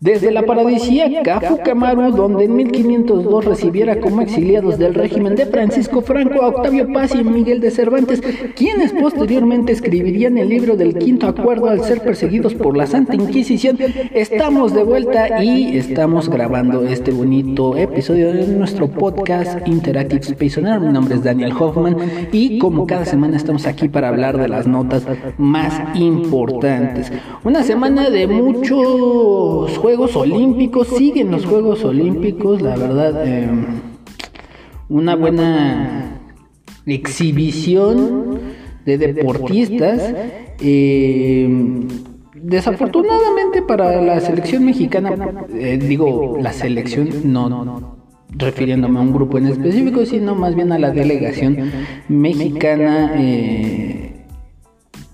Desde la paradisíaca Fukamaru, donde en 1502 recibiera como exiliados del régimen de Francisco Franco a Octavio Paz y Miguel de Cervantes, quienes posteriormente escribirían el libro del Quinto Acuerdo al ser perseguidos por la Santa Inquisición, estamos de vuelta y estamos grabando este bonito episodio de nuestro podcast Interactive Space On Mi nombre es Daniel Hoffman y como cada semana estamos aquí para hablar de las notas más importantes. Una semana de muchos Juegos Olímpicos, siguen los Juegos Olímpicos, la verdad, eh, una buena exhibición de deportistas. Eh, desafortunadamente para la selección mexicana, eh, digo la selección, no, no refiriéndome a un grupo en específico, sino más bien a la delegación mexicana,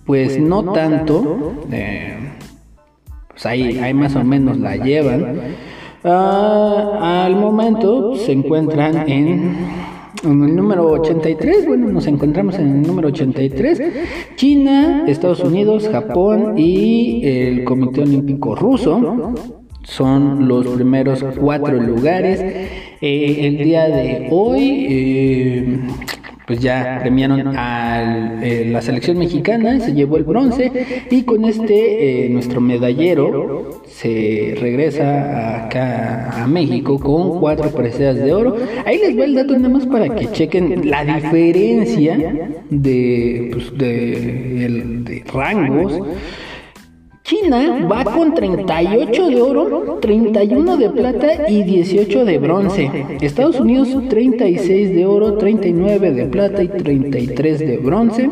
pues no tanto. Pues ahí, más o menos la llevan. Ah, al momento se encuentran en, el número 83, bueno, nos encontramos en el número 83, China, Estados Unidos, Japón y el Comité Olímpico Ruso son los primeros cuatro lugares. Eh, el día de hoy, eh, pues ya premiaron a eh, la selección mexicana, se llevó el bronce y con este eh, nuestro medallero se regresa acá a México con cuatro preseas de oro. Ahí les va el dato nada más para que chequen la diferencia de, pues, de, de rangos. China va con 38 de oro, 31 de plata y 18 de bronce. Estados Unidos 36 de oro, 39 de plata y 33 de bronce.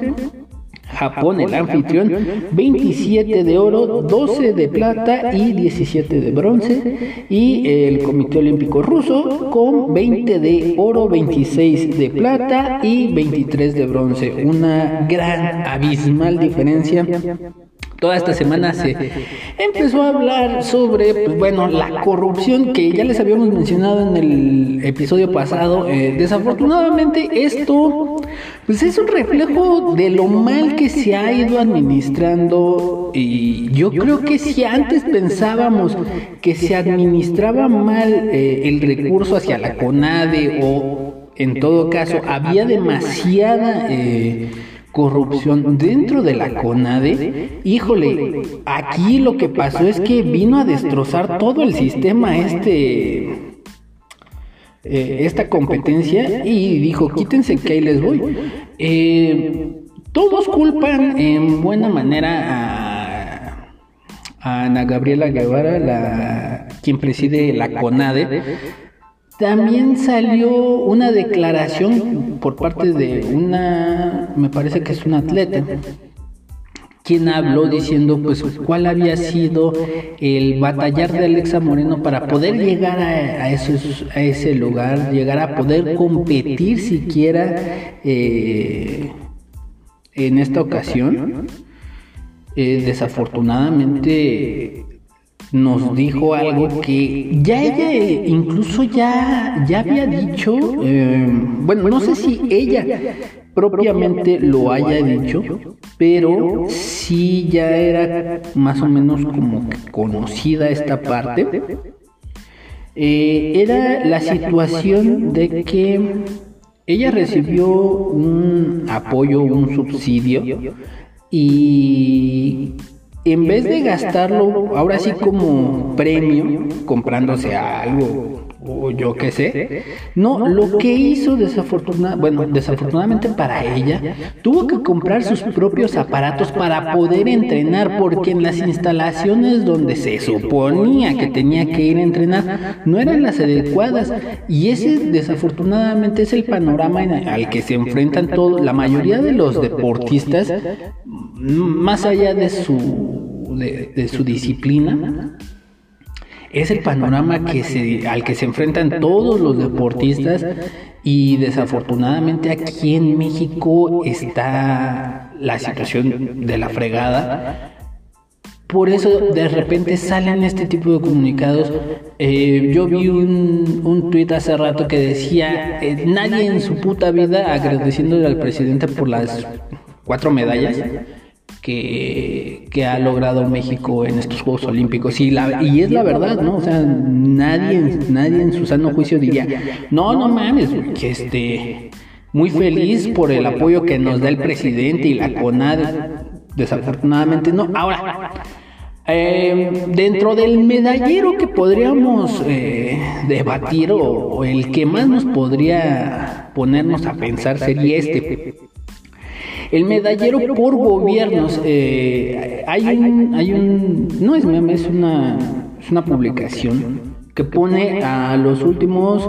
Japón, el anfitrión, 27 de oro, 12 de plata y 17 de bronce. Y el Comité Olímpico Ruso con 20 de oro, 26 de plata y 23 de bronce. Una gran, abismal diferencia toda esta semana se empezó a hablar sobre, pues bueno, la corrupción que ya les habíamos mencionado en el episodio pasado. Eh, desafortunadamente esto, pues es un reflejo de lo mal que se ha ido administrando y yo creo que si antes pensábamos que se administraba mal eh, el recurso hacia la CONADE o en todo caso había demasiada... Eh, corrupción dentro de la CONADE, híjole, aquí lo que pasó es que vino a destrozar todo el sistema este eh, esta competencia y dijo, quítense que ahí les voy. Eh, todos culpan en buena manera a, Ana Gabriela Guevara, quien preside la CONADE, también salió una declaración por parte de una, me parece que es una atleta, quien habló diciendo pues cuál había sido el batallar de Alexa Moreno para poder llegar a, a, ese lugar, llegar a poder competir siquiera eh, en esta ocasión. Eh, desafortunadamente nos dijo algo que ya ella incluso ya, ya había dicho, eh, bueno, no sé si ella propiamente lo haya dicho, pero sí ya era más o menos como conocida esta parte. Eh, era la situación de que ella recibió un apoyo, un subsidio y en vez de gastarlo ahora sí como premio, comprándose algo o yo qué sé, no, lo que hizo desafortunadamente, bueno, desafortunadamente para ella, tuvo que comprar sus propios aparatos para poder entrenar, porque en las instalaciones donde se suponía que tenía que ir a entrenar no eran las adecuadas, y ese desafortunadamente es el panorama al que se enfrentan todos, la mayoría de los deportistas, más allá de su, de, su disciplina, es el panorama que se, al que se enfrentan todos los deportistas y desafortunadamente aquí en México está la situación de la fregada. Por eso de repente salen este tipo de comunicados. Eh, yo vi un, un tuit hace rato que decía, eh, nadie en su puta vida agradeciéndole al presidente por las cuatro medallas que, que, ha logrado México en estos Juegos Olímpicos. Y, la, y es la verdad, ¿no? O sea, nadie, nadie en su sano juicio diría, no, no mames, que este, muy feliz por el apoyo que nos da el presidente y la CONAD. Desafortunadamente no. Ahora, eh, dentro del medallero que podríamos eh, debatir o el que más nos podría ponernos a pensar sería este el medallero por gobiernos. Eh, hay un, hay un, no es meme, es una, es una publicación que pone a los últimos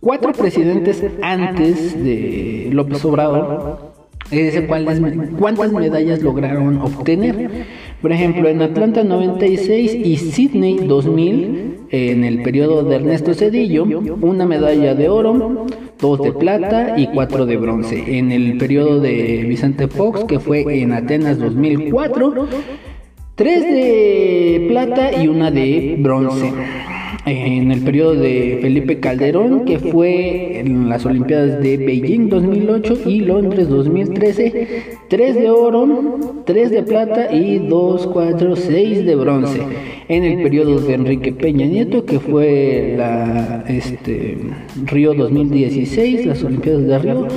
cuatro presidentes antes de López Obrador. Es cuántas medallas lograron obtener. Por ejemplo, en Atlanta 96 y Sydney 2000, en el periodo de Ernesto Cedillo, una medalla de oro, dos de plata y cuatro de bronce. En el periodo de Vicente Fox, que fue en Atenas 2004, tres de plata y una de bronce en el periodo de Felipe Calderón, que fue en las Olimpiadas de Beijing 2008 y Londres 2013, 3 de oro, 3 de plata y 2, 4, 6 de bronce. En el periodo de Enrique Peña Nieto, que fue la este, Río 2016, las Olimpiadas de Río,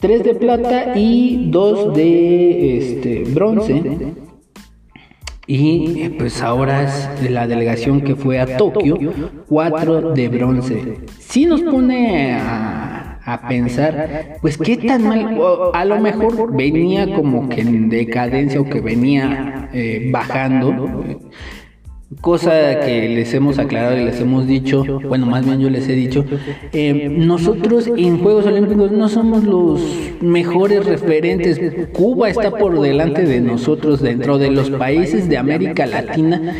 3 de plata y 2 de este, bronce. Y eh, pues ahora es la delegación que fue a Tokio, cuatro de bronce. Si nos pone a, a pensar, pues qué tan mal, a lo mejor venía como que en decadencia o que venía eh, bajando cosa que les hemos aclarado y les hemos dicho, bueno, más bien yo les he dicho, eh, nosotros en Juegos Olímpicos no somos los mejores referentes. Cuba está por delante de nosotros dentro de los países de América Latina.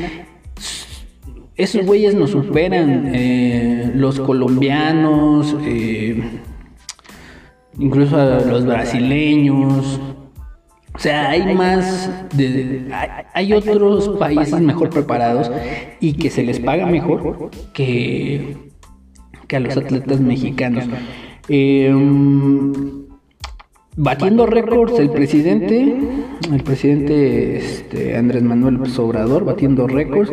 Esos güeyes nos superan, eh, los colombianos, eh, incluso los brasileños, o sea, hay más, de, hay, otros países mejor preparados y que se les paga mejor que, que a los atletas mexicanos. Em, batiendo récords, el presidente, el presidente este, Andrés Manuel Sobrador, batiendo récords.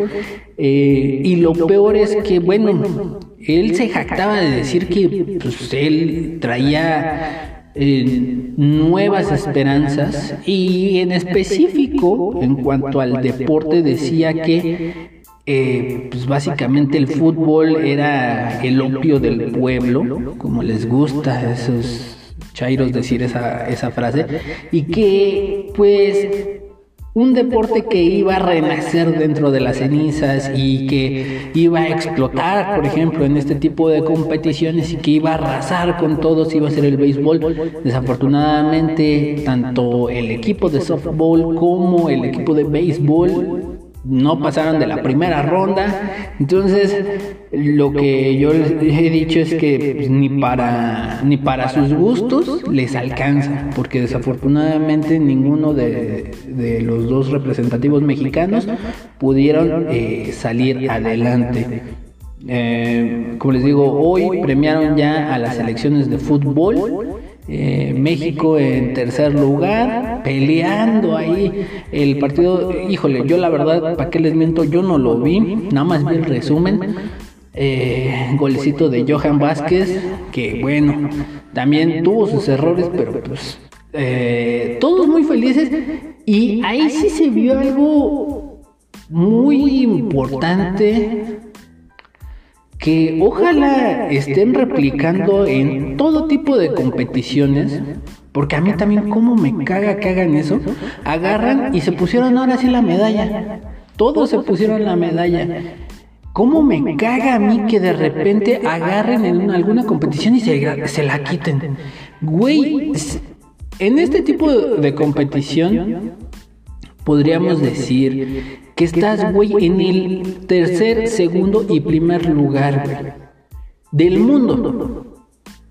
Eh, y lo peor es que, bueno, él se jactaba de decir que pues, él traía nuevas esperanzas y en específico en cuanto al deporte decía que eh, pues básicamente el fútbol era el opio del pueblo, como les gusta esos chairos decir esa, esa frase, y que pues un deporte que iba a renacer dentro de las cenizas y que iba a explotar, por ejemplo, en este tipo de competiciones y que iba a arrasar con todos, iba a ser el béisbol. Desafortunadamente, tanto el equipo de softball como el equipo de béisbol no pasaron de la primera ronda. Entonces, lo que yo les he dicho es que pues, ni para ni para sus gustos les alcanza, porque desafortunadamente ninguno de, los dos representativos mexicanos pudieron eh, salir adelante. Eh, como les digo, hoy premiaron ya a las selecciones de fútbol eh, México en tercer lugar, peleando ahí el partido. Híjole, yo la verdad, ¿para qué les miento? Yo no lo vi, nada más vi el resumen. Eh, golecito de Johan Vázquez, que bueno, también tuvo sus errores, pero pues eh, todos muy felices. Y ahí sí se vio algo muy importante que ojalá estén replicando en todo tipo de competiciones, porque a mí también como me caga que hagan eso, agarran y se pusieron ahora sí la medalla, todos se pusieron la medalla. ¿Cómo me caga a mí que de repente agarren en alguna competición y se, se la quiten? Güey, en este tipo de competición podríamos decir que estás, güey, en el tercer, segundo y primer lugar del mundo.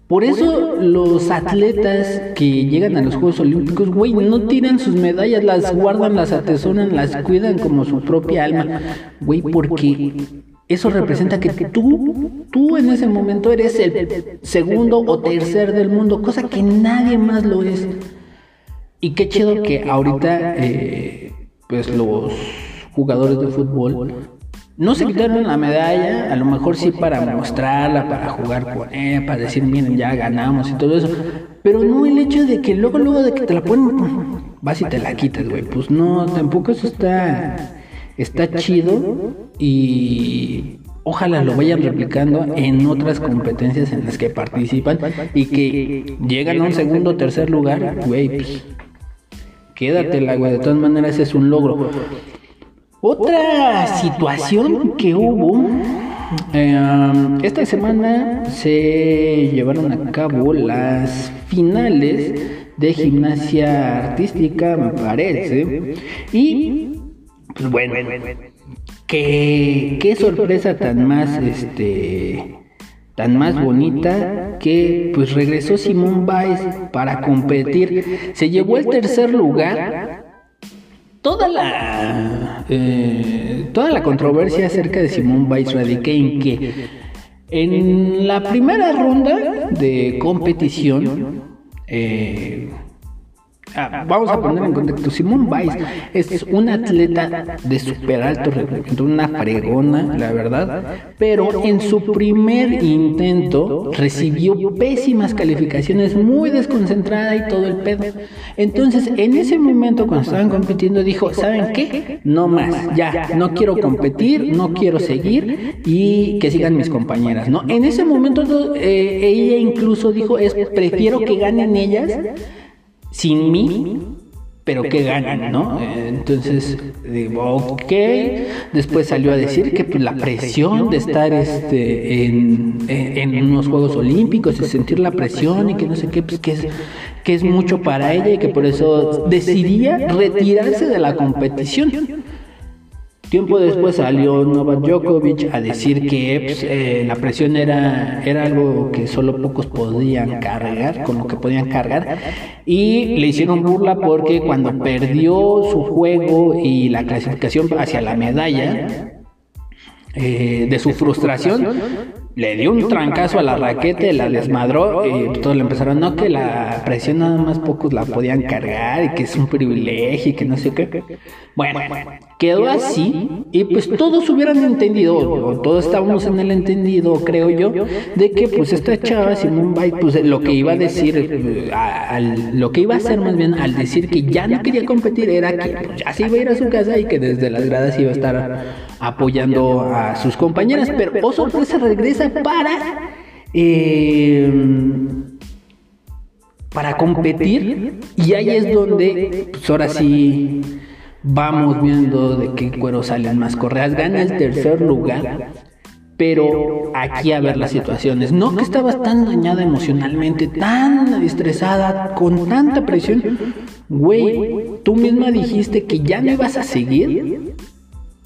Por eso los atletas que llegan a los Juegos Olímpicos, güey, no tiran sus medallas, las guardan, las atesoran, las cuidan como su propia alma, güey, porque eso representa que tú, tú en ese momento eres el segundo o tercer del mundo, cosa que nadie más lo es. Y qué chido que ahorita, eh, pues los jugadores de fútbol no se quitaron la medalla, a lo mejor sí para mostrarla, para jugar con ella, para decir, miren, ya ganamos y todo eso. Pero no el hecho de que luego, luego de que te la ponen, vas y te la quitas, güey. Pues no, tampoco eso está, está chido y ojalá lo vayan replicando en otras competencias en las que participan y que llegan a un segundo o tercer lugar, güey, pues quédatela, güey. De todas maneras es un logro. Otra situación que hubo, eh, esta semana se llevaron a cabo las finales de gimnasia artística, me parece, y pues bueno, qué, qué sorpresa tan más, este, tan más bonita que pues regresó Simón Baez para competir, se llevó el tercer lugar toda la eh, toda la controversia acerca de Simón Biles radica en que en la primera ronda de competición eh, Vamos a poner en contexto. Simón Biles es un atleta de super alto una fregona, la verdad. Pero en su primer intento recibió pésimas calificaciones, muy desconcentrada y todo el pedo. Entonces, en ese momento, cuando estaban compitiendo, dijo: ¿Saben qué? No más, ya, no quiero competir, no quiero seguir y que sigan mis compañeras. ¿no? En ese momento, eh, ella incluso dijo: es, Prefiero que ganen ellas sin mí, pero que ganan, ¿no? Entonces, digo, ok. Después salió a decir que pues, la presión de estar este, en, en, unos Juegos Olímpicos y sentir la presión y que no sé qué, pues que es, que es mucho para ella y que por eso decidía retirarse de la competición. Tiempo después salió Novak Djokovic a decir que pues, eh, la presión era, era algo que solo pocos podían cargar, con lo que podían cargar, y le hicieron burla porque cuando perdió su juego y la clasificación hacia la medalla, eh, de su frustración, le dio un trancazo a la raqueta, la desmadró y todos le empezaron, no, que la presión nada más pocos la podían cargar y que es un privilegio y que no sé qué. Bueno, quedó así y pues todos hubieran entendido, o todos estábamos en el entendido, creo yo, de que pues esta chava Simón Bay, pues lo que iba a decir, eh, al, lo que iba a hacer más bien al decir que ya no quería competir era que pues, ya se iba a ir a su casa y que desde las gradas iba a estar apoyando a sus compañeras, pero oh sorpresa regresa para eh, para competir y ahí es donde pues ahora sí vamos viendo de qué cuero salen más correas. Gana el tercer lugar, pero aquí a ver las situaciones. No que estabas tan dañada emocionalmente, tan estresada, con tanta presión. Güey, tú misma dijiste que ya no ibas a seguir.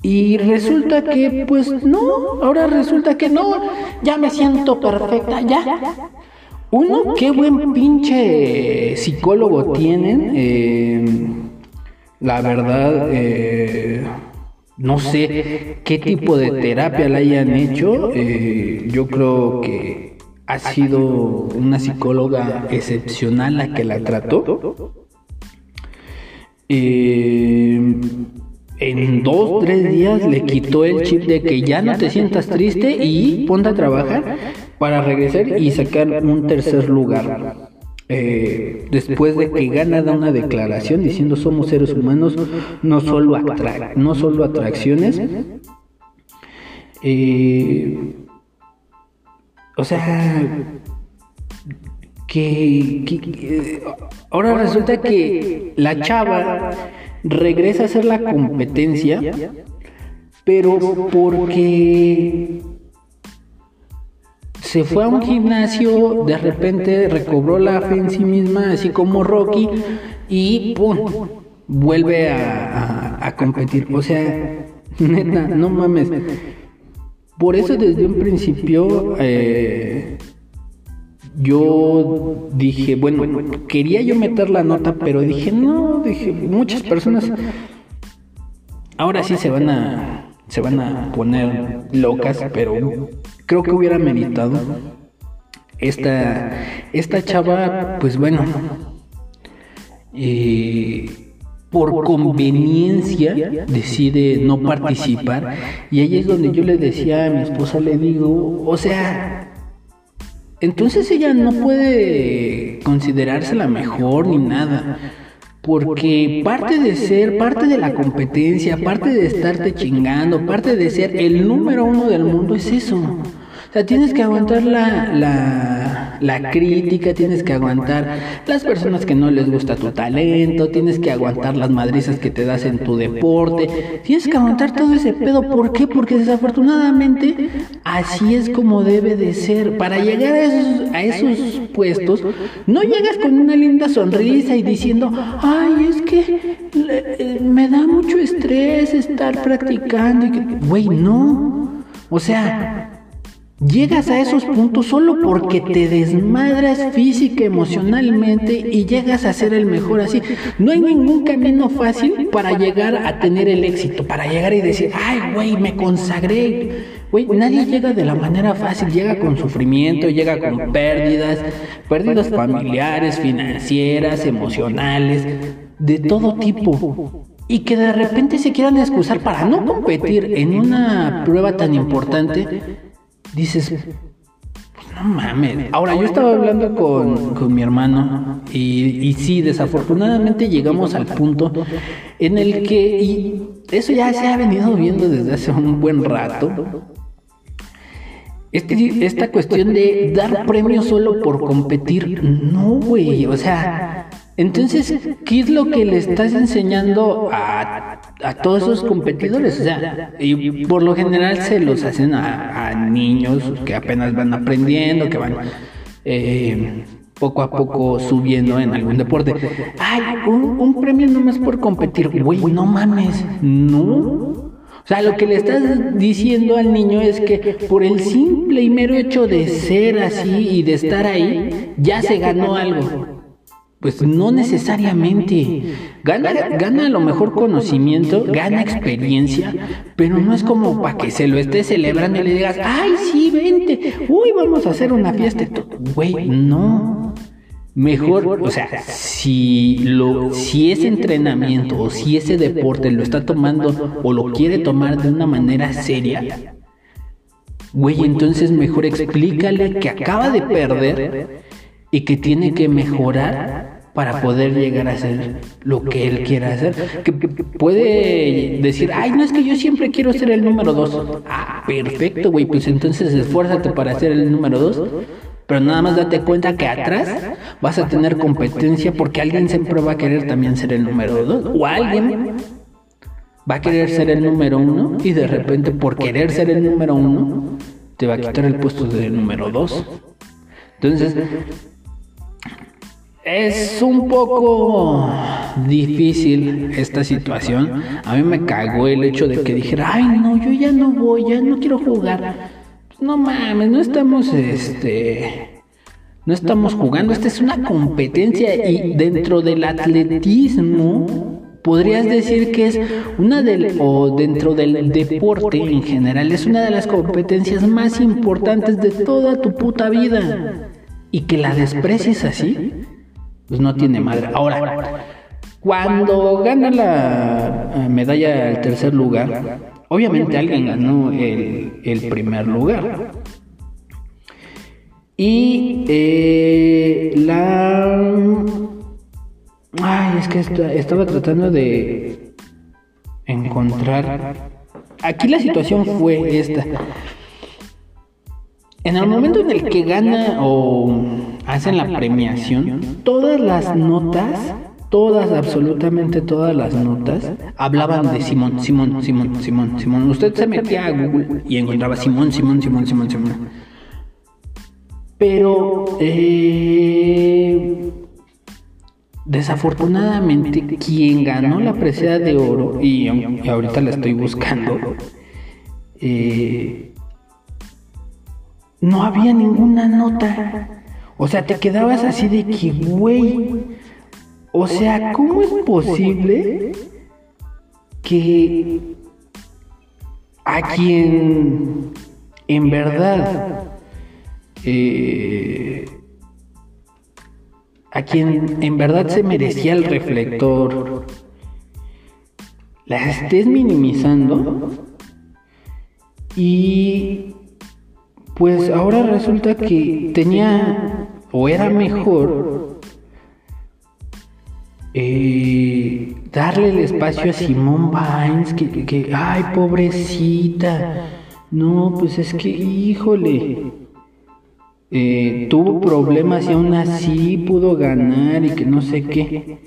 Y resulta que, pues no, ahora resulta que no, ya me siento perfecta, ya. Uno, qué buen pinche psicólogo tienen. Eh, la verdad, eh, no sé qué tipo de terapia le hayan hecho. Eh, yo creo que ha sido una psicóloga excepcional la que la trató. Eh, en dos, tres días le quitó el chip de que ya no te sientas triste y ponte a trabajar para regresar y sacar un tercer lugar. Eh, después de que gana da una declaración diciendo somos seres humanos, no solo, no solo atracciones. Eh, o sea, que, ahora resulta que la chava regresa a hacer la competencia, pero porque se fue a un gimnasio, de repente recobró la fe en sí misma, así como Rocky, y ¡pum! vuelve a, competir. O sea, neta, no mames. Por eso desde un principio eh, yo dije, bueno, quería yo meter la nota, pero dije, no, dije, muchas personas ahora sí se van a se van a poner locas, pero creo que hubiera meditado. Esta, esta chava, pues bueno, eh, por conveniencia decide no participar. y ahí es donde yo le decía a mi esposa, le digo, o sea, entonces ella no puede considerarse la mejor ni nada. Porque parte de ser, parte de la competencia, parte de estarte chingando, parte de ser el número uno del mundo es eso. O sea, tienes que aguantar la, la, la, crítica, tienes que aguantar las personas que no les gusta tu talento, tienes que aguantar las madrizas que te das en tu deporte, tienes que aguantar todo ese pedo. ¿Por qué? Porque desafortunadamente así es como debe de ser. Para llegar a esos, a esos puestos, no llegas con una linda sonrisa y diciendo, ay, es que eh, me da mucho estrés estar practicando. Güey, no. O sea, Llegas a esos puntos solo porque te desmadras física, emocionalmente y llegas a ser el mejor así. No hay ningún camino fácil para llegar a tener el éxito, para llegar y decir, ay, güey, me consagré. Güey, nadie llega de la manera fácil, llega con sufrimiento, llega con pérdidas, pérdidas familiares, financieras, emocionales, de todo tipo. y que de repente se quieran excusar para no competir en una prueba tan importante dices, pues no mames. Ahora, yo estaba hablando con, mi hermano y, y, sí, desafortunadamente llegamos al punto en el que, y eso ya se ha venido viendo desde hace un buen rato, este, esta cuestión de dar premios solo por competir, no, güey, o sea, entonces, ¿qué es lo que le estás enseñando a, todos esos competidores? O sea, y por lo general se los hacen a, niños que apenas van aprendiendo, que van eh, poco a poco subiendo en algún deporte. Ay, un, un premio nomás por competir. Güey, no mames, no. O sea, lo que le estás diciendo al niño es que por el simple y mero hecho de ser así y de estar ahí, ya se ganó algo. Pues no necesariamente. Gana, gana a lo mejor conocimiento, gana experiencia, pero no es como para que se lo esté celebrando y le digas, ay, sí, vente, uy, vamos a hacer una fiesta. Güey, no. Mejor, o sea, si, lo, si ese entrenamiento o si ese deporte lo está tomando o lo quiere tomar de una manera seria, güey, entonces mejor explícale que acaba de perder y que tiene que mejorar para poder llegar a hacer lo que él quiera hacer. Que puede decir, ay, no es que yo siempre quiero ser el número dos. Ah, perfecto, güey, pues entonces esfuérzate para ser el número dos. Pero nada más date cuenta que atrás vas a tener competencia porque alguien siempre va a querer también ser el número dos. O alguien va a querer ser el número uno y de repente por querer ser el número uno te va a quitar el puesto del número dos. Entonces, es un poco difícil esta situación. A mí me cagó el hecho de que dijera, ay no, yo ya no voy, ya no quiero jugar. No mames, no estamos este no estamos jugando, esta es una competencia y dentro del atletismo podrías decir que es una del o dentro del deporte en general es una de las competencias más importantes de toda tu puta vida y que la desprecies así pues no tiene madre. Ahora, cuando gana la eh, medalla al tercer lugar, obviamente alguien ganó el, primer lugar. Y eh, la... Ay, es que estaba tratando de encontrar... Aquí la situación fue esta. En el momento en el que gana o hacen la premiación, todas las notas, todas, absolutamente todas las notas, hablaban de Simón, Simón, Simón, Simón, Simón. Usted se metía a Google y encontraba Simón, Simón, Simón, Simón, Simón. Pero, eh, desafortunadamente, quien ganó la presea de oro, y, ahorita la estoy buscando, eh, no había ninguna nota. O sea, te quedabas así de que, güey, o sea, ¿cómo es posible que a quien en verdad eh, a quien en verdad se merecía el reflector, la estés minimizando y pues ahora resulta que tenía o era mejor eh, darle el espacio a Simón Bynes que, que, ay pobrecita, no, pues es que, híjole, eh, tuvo problemas y aún así pudo ganar y que no sé qué.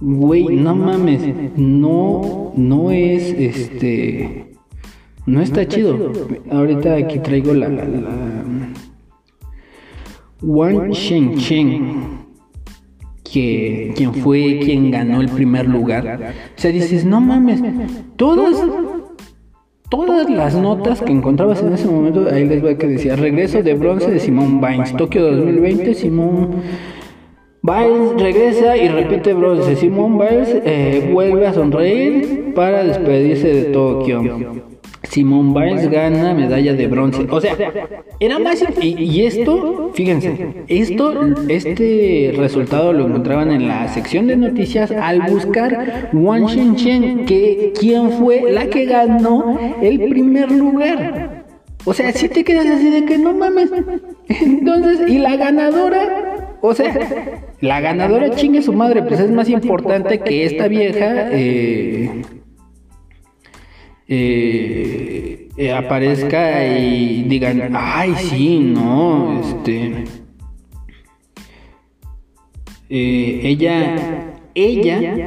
Güey, no mames, no, no es este, no está chido. Ahorita aquí traigo la, la, la Wang Shen que quien fue quien ganó el primer lugar. O sea, dices, no mames, todas todas las notas que encontrabas en ese momento, ahí les voy a que decía, regreso de bronce de Simón Biles, Tokio 2020, Simón Biles regresa y repite bronce, Simón Biles eh, vuelve a sonreír para despedirse de Tokio. Simón Biles gana medalla de bronce. O sea, era más. Y, esto, fíjense, esto, este resultado lo encontraban en la sección de noticias al buscar Wang Shenzhen, que quién fue la que ganó el primer lugar. O sea, si te quedas así de que no mames. Entonces, y la ganadora, o sea, la ganadora chingue su madre, pues es más importante que esta vieja. Eh, eh, eh, aparezca y digan, ay, sí, no, este... Eh, ella, ella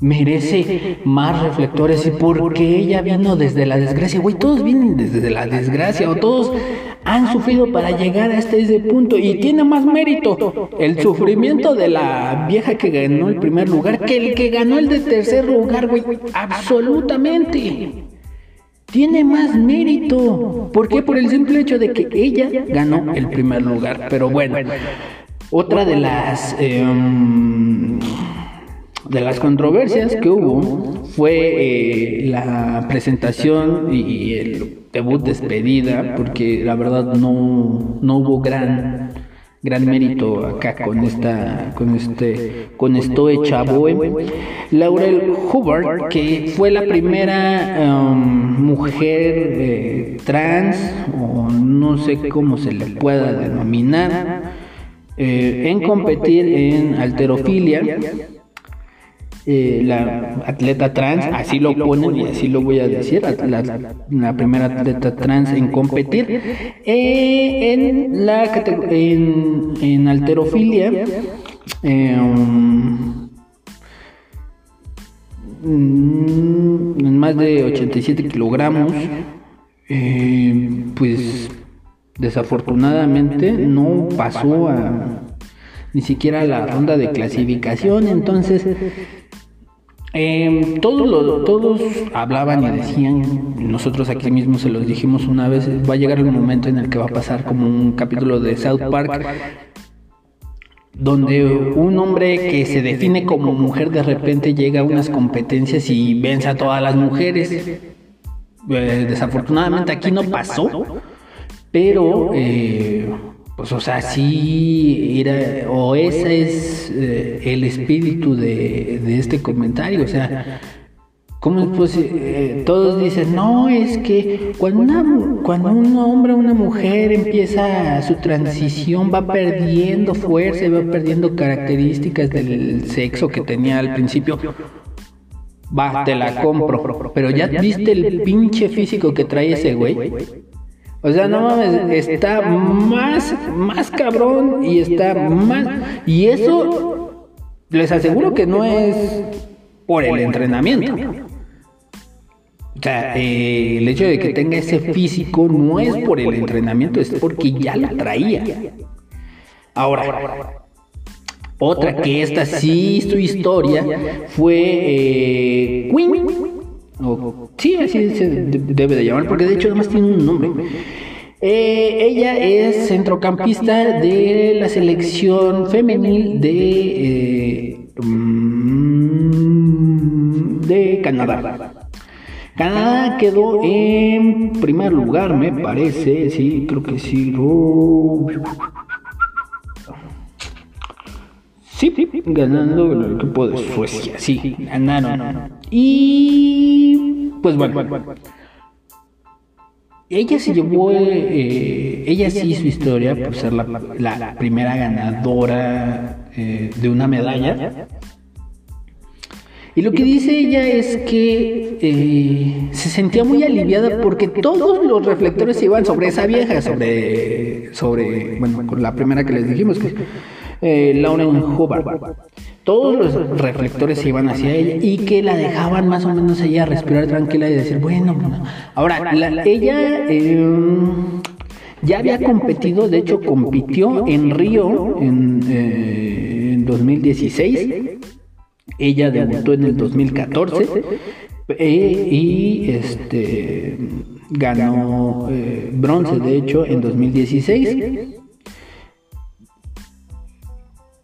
merece más reflectores y porque ella vino desde la desgracia, güey, todos vienen desde la desgracia o todos han sufrido para llegar hasta ese punto y tiene más mérito el sufrimiento de la vieja que ganó el primer lugar que el que ganó el de tercer lugar, güey, absolutamente tiene más mérito. ¿Por qué? Por el simple hecho de que ella ganó el primer lugar. Pero bueno, otra de las em, de las controversias que hubo fue eh, la presentación y el debut despedida, porque la verdad no, no hubo gran gran mérito acá con esta con este con Stoe Chavoe Laurel Hubbard que fue la primera um, mujer eh, trans o no sé cómo se le pueda denominar eh, en competir en alterofilia eh, la atleta trans, así lo ponen y así lo voy a decir, la, primera atleta trans en competir eh, en la en, en alterofilia. Em, en más de 87 kilogramos, eh, pues desafortunadamente no pasó a ni siquiera la ronda de clasificación, entonces eh, todos, todos hablaban y decían, nosotros aquí mismo se los dijimos una vez, va a llegar el momento en el que va a pasar como un capítulo de South Park, donde un hombre que se define como mujer de repente llega a unas competencias y vence a todas las mujeres. Eh, desafortunadamente aquí no pasó, pero... Eh, pues, o sea, sí era, o ese es eh, el espíritu de, de, este comentario, o sea, ¿cómo pues, eh, todos dicen, no, es que cuando, una, cuando un hombre o una mujer empieza su transición va perdiendo fuerza y va perdiendo características del sexo que tenía al principio. Va, te la compro. Pero ya viste el pinche físico que trae ese güey. O sea, no mames, está más, más cabrón y está más... Y eso, les aseguro que no es por el entrenamiento. O sea, eh, el hecho de que tenga ese físico no es por el entrenamiento, es porque ya la traía. Ahora, otra que esta sí su historia fue eh, Queen sí, así se debe de llamar, porque de hecho además tiene un nombre. Eh, ella es centrocampista de la selección femenil de, eh, mm, de Canadá. Canadá quedó en primer lugar, me parece. Sí, creo que sí. Sí, ganando el equipo de Suecia. Sí, ganaron. Y pues bueno. Ella se llevó, eh, ella sí su historia por ser la, primera ganadora eh, de una medalla. Y lo que dice ella es que eh, se sentía muy aliviada porque todos los reflectores se iban sobre esa vieja, sobre, sobre bueno, con la primera que les dijimos, que eh, Lauren Hubbard. Todos los reflectores se iban hacia ella y que la dejaban más o menos ella respirar tranquila y decir, bueno, ahora, ella em, ya había competido, de hecho compitió en Río en, eh, en 2016, ella debutó en el 2014 eh, y este ganó eh, bronce, de hecho, en 2016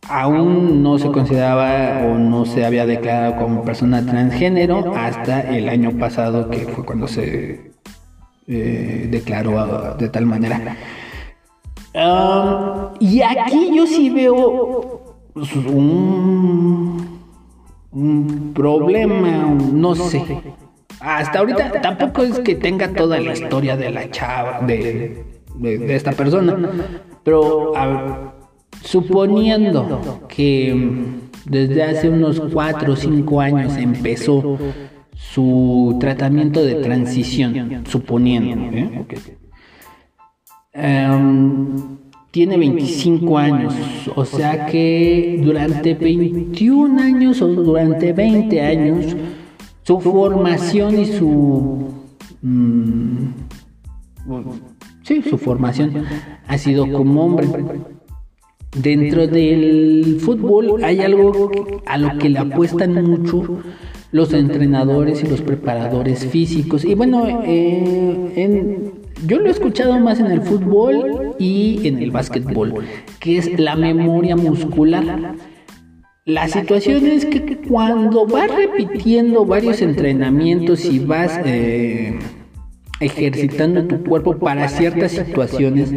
aún no se consideraba o no se había declarado como persona transgénero hasta el año pasado, que fue cuando se eh, declaró de tal manera. Um, y aquí yo sí veo un, un problema, no sé. Hasta ahorita tampoco es que tenga toda la historia de la chava, de, de, esta persona, pero Suponiendo que desde hace unos 4 o 5 años empezó su tratamiento de transición, suponiendo, ¿eh? Em, tiene 25 años, o sea que durante 21 años o durante 20 años, su formación y su... Mm, sí, su formación ha sido como hombre. Dentro del fútbol hay algo a lo que le apuestan mucho los entrenadores y los preparadores físicos. Y bueno, eh, yo lo he escuchado más en el fútbol y en el básquetbol, que es la memoria muscular. La situación es que cuando vas repitiendo varios entrenamientos y vas eh, ejercitando tu cuerpo para ciertas situaciones,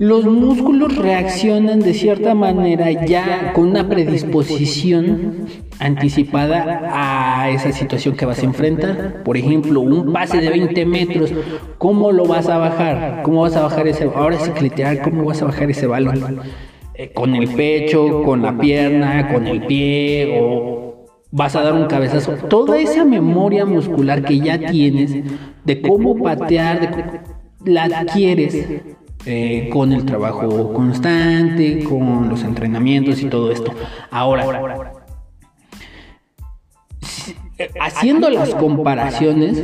los músculos reaccionan de cierta manera ya con una predisposición anticipada a esa situación que vas a enfrentar. Por ejemplo, un pase de 20 metros, ¿cómo lo vas a bajar? ¿Cómo vas a bajar ese? Ahora sí que ¿cómo vas a bajar ese balón? Eh, con el pecho, con la pierna, con el pie o vas a dar un cabezazo. Toda esa memoria muscular que ya tienes de cómo patear, la adquieres eh, con el trabajo constante, con los entrenamientos y todo esto. Ahora, haciendo las comparaciones,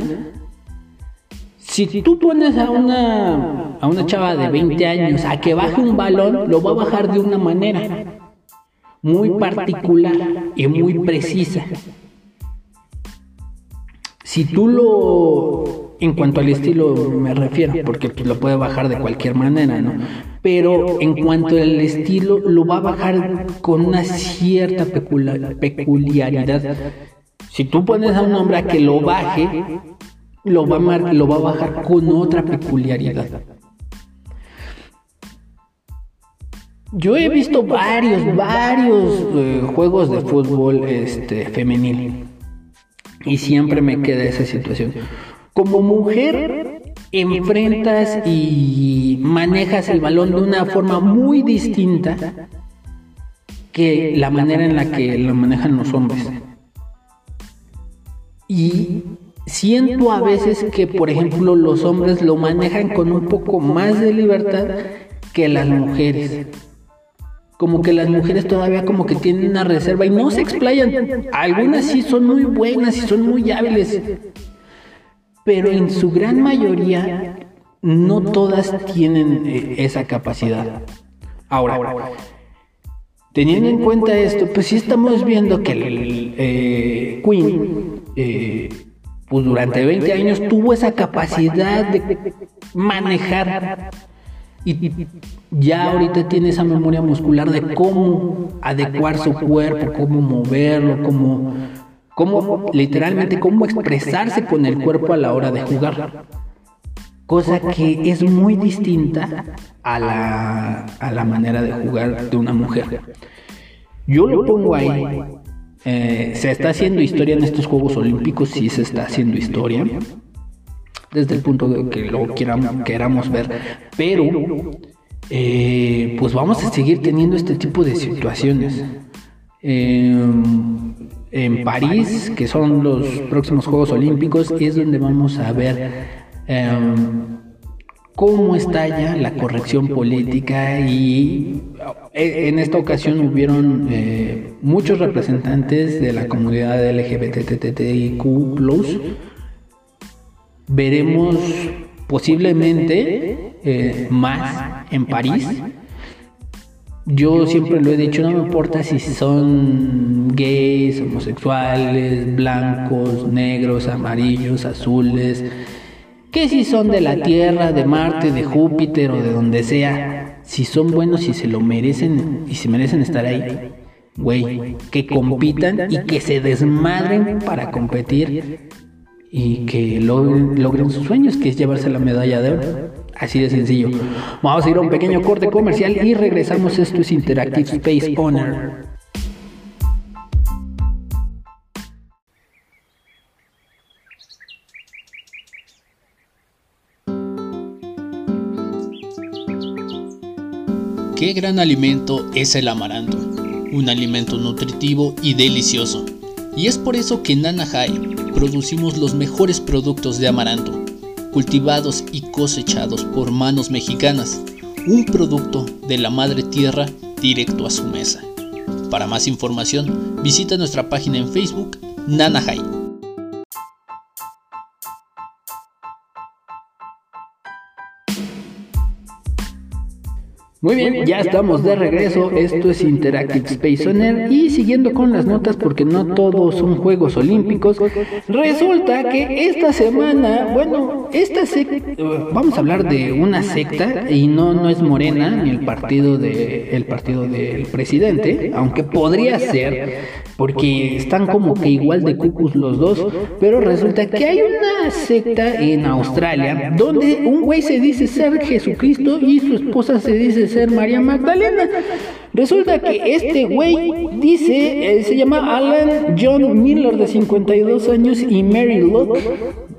si tú pones a una, a una chava de 20 años a que baje un balón, lo va a bajar de una manera muy particular y muy precisa. Si tú lo en cuanto al estilo me refiero, porque lo puede bajar de cualquier manera, ¿no? Pero en cuanto al estilo, lo va a bajar con una cierta peculiaridad. Si tú pones a un hombre a que lo baje, lo va a, lo va a bajar con otra peculiaridad. Yo he visto varios, varios eh, juegos de fútbol este, femenil y siempre me queda esa situación. Como mujer enfrentas y manejas el balón de una forma muy distinta que la manera en la que lo manejan los hombres. Y siento a veces que, por ejemplo, los hombres lo manejan con un poco más de libertad que las mujeres. Como que las mujeres todavía como que tienen una reserva y no se explayan. Algunas sí son muy buenas y son muy hábiles pero en su gran mayoría no todas tienen eh, esa capacidad. Ahora, teniendo en cuenta esto, pues sí estamos viendo que el eh, Queen, eh, pues durante 20 años tuvo esa capacidad de manejar. y ya ahorita tiene esa memoria muscular de cómo adecuar su cuerpo, cómo moverlo, cómo cómo literalmente cómo expresarse con el cuerpo a la hora de jugar. Cosa que es muy distinta a la, a la manera de jugar de una mujer. Yo lo pongo ahí. Eh, se está haciendo historia en estos Juegos Olímpicos, sí se está haciendo historia, desde el punto de que lo queramos, queramos ver, pero eh, pues vamos a seguir teniendo este tipo de situaciones. Em, en París, que son los próximos Juegos Olímpicos, es donde vamos a ver em, cómo estalla la corrección política y eh, en esta ocasión hubieron eh, muchos representantes de la comunidad LGBTTIQ+. Veremos posiblemente eh, más en París yo siempre lo he dicho, no me importa si son gays, homosexuales, blancos, negros, amarillos, azules, que si son de la Tierra, de Marte, de Júpiter o de donde sea, si son buenos y se lo merecen y se merecen estar ahí, güey, que compitan y que se desmadren para competir y que logren, logren sus sueños, que es llevarse la medalla de oro. Así de sencillo. Vamos a ir a un pequeño corte comercial y regresamos. Esto es Interactive Space Owner. Qué gran alimento es el amaranto, un alimento nutritivo y delicioso. Y es por eso que en Nanahai producimos los mejores productos de amaranto cultivados y cosechados por manos mexicanas, un producto de la madre tierra directo a su mesa. Para más información, visita nuestra página en Facebook, Nanahai. Muy bien, ya estamos de regreso. Esto es Interactive Space Owner y siguiendo con las notas porque no todos son Juegos Olímpicos. Resulta que esta semana, bueno, esta secta, vamos a hablar de una secta y no no es Morena ni el partido de el partido del presidente, aunque podría ser porque están como que igual de cucus los dos, pero resulta que hay una secta en Australia donde un güey se dice ser Jesucristo y su esposa se dice ser María Magdalena. Resulta que este güey dice, eh, se llama Alan John Miller de 52 años y Mary Locke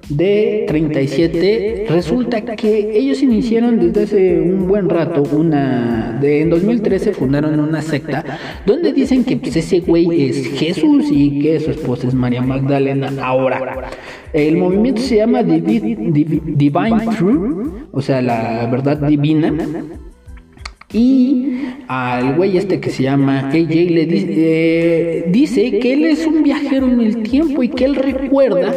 de 37. Resulta que ellos iniciaron desde hace un buen rato una de en 2013 fundaron una secta donde dicen que pues, ese güey es Jesús y que su esposa es María Magdalena ahora. El movimiento se llama Divine Truth, o sea, la verdad divina. Y al güey este que se llama AJ le eh, dice, que él es un viajero en el tiempo y que él recuerda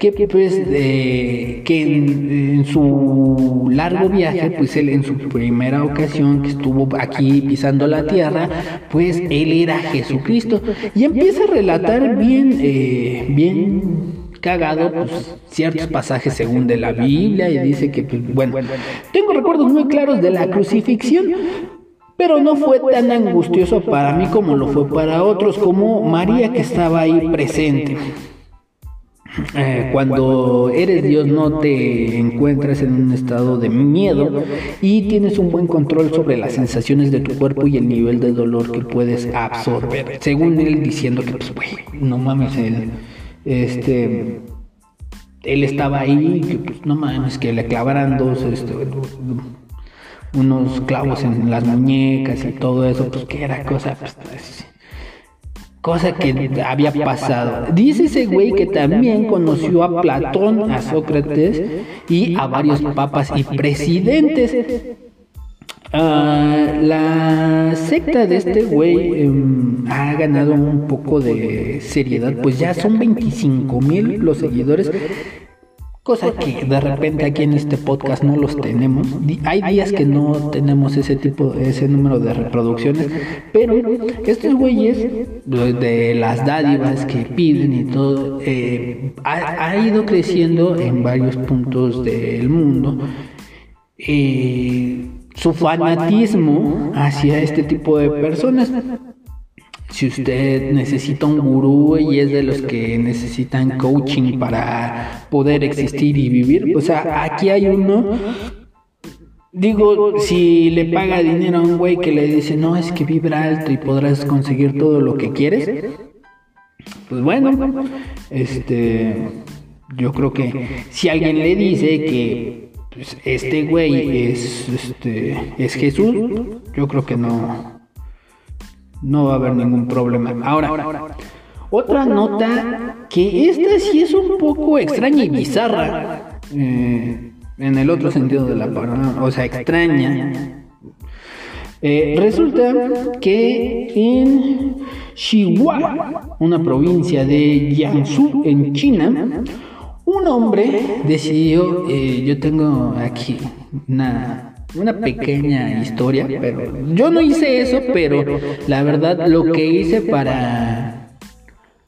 que pues que en, su largo viaje, pues él en su primera ocasión que estuvo aquí pisando la tierra, pues él era Jesucristo. Y empieza a relatar bien, eh, bien cagado pues, ciertos pasajes según de la Biblia y dice que, pues, bueno, tengo recuerdos muy claros de la crucifixión, pero no fue tan angustioso para mí como lo fue para otros, como María que estaba ahí presente. Eh, cuando eres Dios no te encuentras en un estado de miedo y tienes un buen control sobre las sensaciones de tu cuerpo y el nivel de dolor que puedes absorber. Según él diciendo que, pues, güey, no mames, él este, él estaba ahí, que pues no mames, que le clavaran dos, este, unos clavos en las muñecas y todo eso, pues que era cosa, pues, cosa que había pasado. Dice ese güey que también conoció a Platón, a Sócrates y a varios papas y presidentes. Ah, la secta de este güey em, ha ganado un poco de seriedad, pues ya son 25 mil los seguidores, cosa que de repente aquí en este podcast no los tenemos. Hay días que no tenemos ese tipo, ese número de reproducciones, pero estos güeyes de las dádivas que piden y todo, eh, ha, ido creciendo en varios puntos del mundo. Eh, su fanatismo hacia este tipo de personas. Si usted necesita un gurú y es de los que necesitan coaching para poder existir y vivir, pues aquí hay uno Digo, si le paga dinero a un güey que le dice, no, es que vibra alto y podrás conseguir todo lo que quieres, pues bueno, este, yo creo que si alguien le dice que pues, este güey es, este, es Jesús, yo creo que no, no va a haber ningún problema. Ahora, otra nota que esta sí es un poco extraña y bizarra. Eh, en el otro sentido de la palabra, o sea, extraña. Eh, resulta que en Chihuahua, una provincia de Jiangsu, en China, un hombre decidió, eh, yo tengo aquí una, una pequeña historia, pero yo no hice eso, pero la verdad lo que hice para,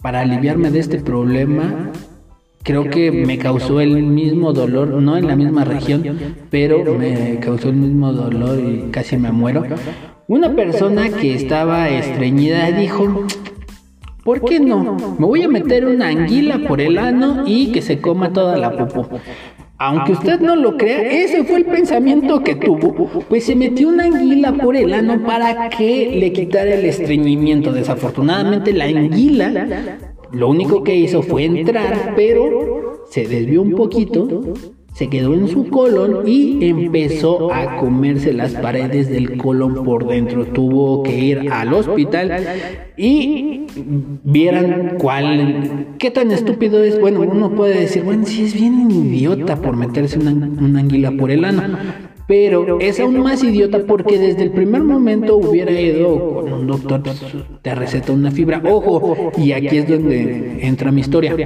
para aliviarme de este problema creo que me causó el mismo dolor, no en la misma región, pero me causó el mismo dolor y casi me muero. Una persona que estaba estreñida dijo, ¿por qué no? Me voy a meter una anguila por el ano y que se coma toda la popó. Aunque usted no lo crea, ese fue el pensamiento que tuvo, pues se metió una anguila por el ano para que le quitara el estreñimiento. Desafortunadamente la anguila lo único que hizo fue entrar, pero se desvió un poquito, se quedó en su colon y empezó a comerse las paredes del colon por dentro. Tuvo que ir al hospital y vieran cuál, qué tan estúpido es. Bueno, uno puede decir, bueno, si es bien idiota por meterse una, anguila por el ano. Pero es aún más idiota porque desde el primer momento hubiera ido con un doctor, te receta una fibra. Ojo, y aquí es donde entra mi historia.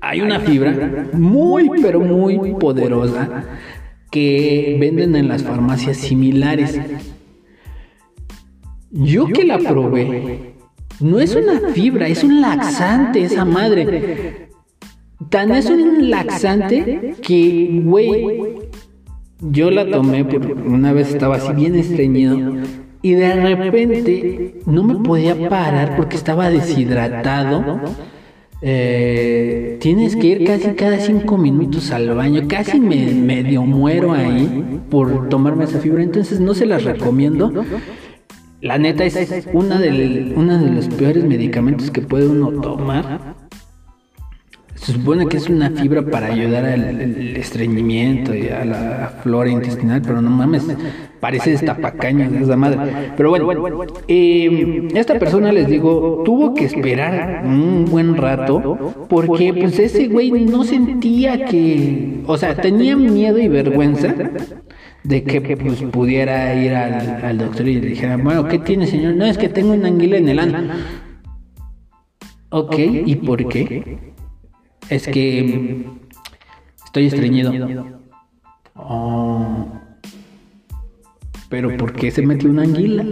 Hay una fibra muy, pero muy poderosa que venden en las farmacias similares. Yo que la probé, no es una fibra, es un laxante esa madre. Tan es un laxante que, güey, yo la tomé porque una vez estaba así bien estreñido y de repente no me podía parar porque estaba deshidratado. Eh, tienes que ir casi cada cinco minutos al baño, casi me medio muero ahí por tomarme esa fibra, entonces no se las recomiendo. La neta es una de, una de los peores medicamentos que puede uno tomar se supone que es una fibra para ayudar al, estreñimiento y a la flora intestinal, pero no mames, parece destapacaño de esa madre. Pero bueno, eh, esta persona, les digo, tuvo que esperar un buen rato porque pues ese güey no sentía que, o sea, tenía miedo y vergüenza de que pues, pudiera ir al, al doctor y le dijera, bueno, ¿qué tiene señor? No, es que tengo una anguila en el ano. Ok, ¿y por qué? Es que estoy estreñido. Oh. Pero ¿por qué se metió una anguila?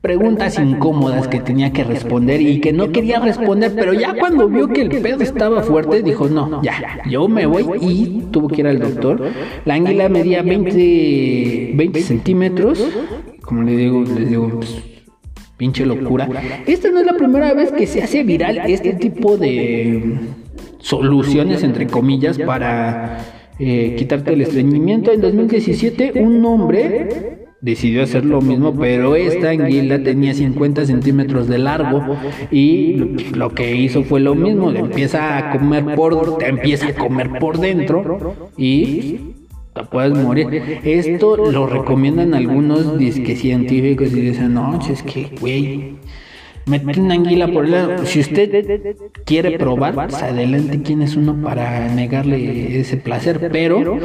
Preguntas incómodas que tenía que responder y que no quería responder, pero ya cuando vio que el pedo estaba fuerte, dijo, no, ya, yo me voy y tuvo que ir al doctor. La anguila medía 20, 20 centímetros, como le digo, les digo, pues, pinche locura. Esta no es la primera vez que se hace viral este tipo de soluciones, entre comillas, para eh, quitarte el estreñimiento. En 2017 un hombre decidió hacer lo mismo, pero esta anguila tenía 50 centímetros de largo y lo que hizo fue lo mismo, le empieza a comer por, te empieza a comer por dentro y te puedes morir. Esto lo recomiendan algunos disque científicos y dicen, no, es que, güey, meter una anguila por el lado. Si usted quiere probar, pues adelante, ¿quién es uno para negarle ese placer? Pero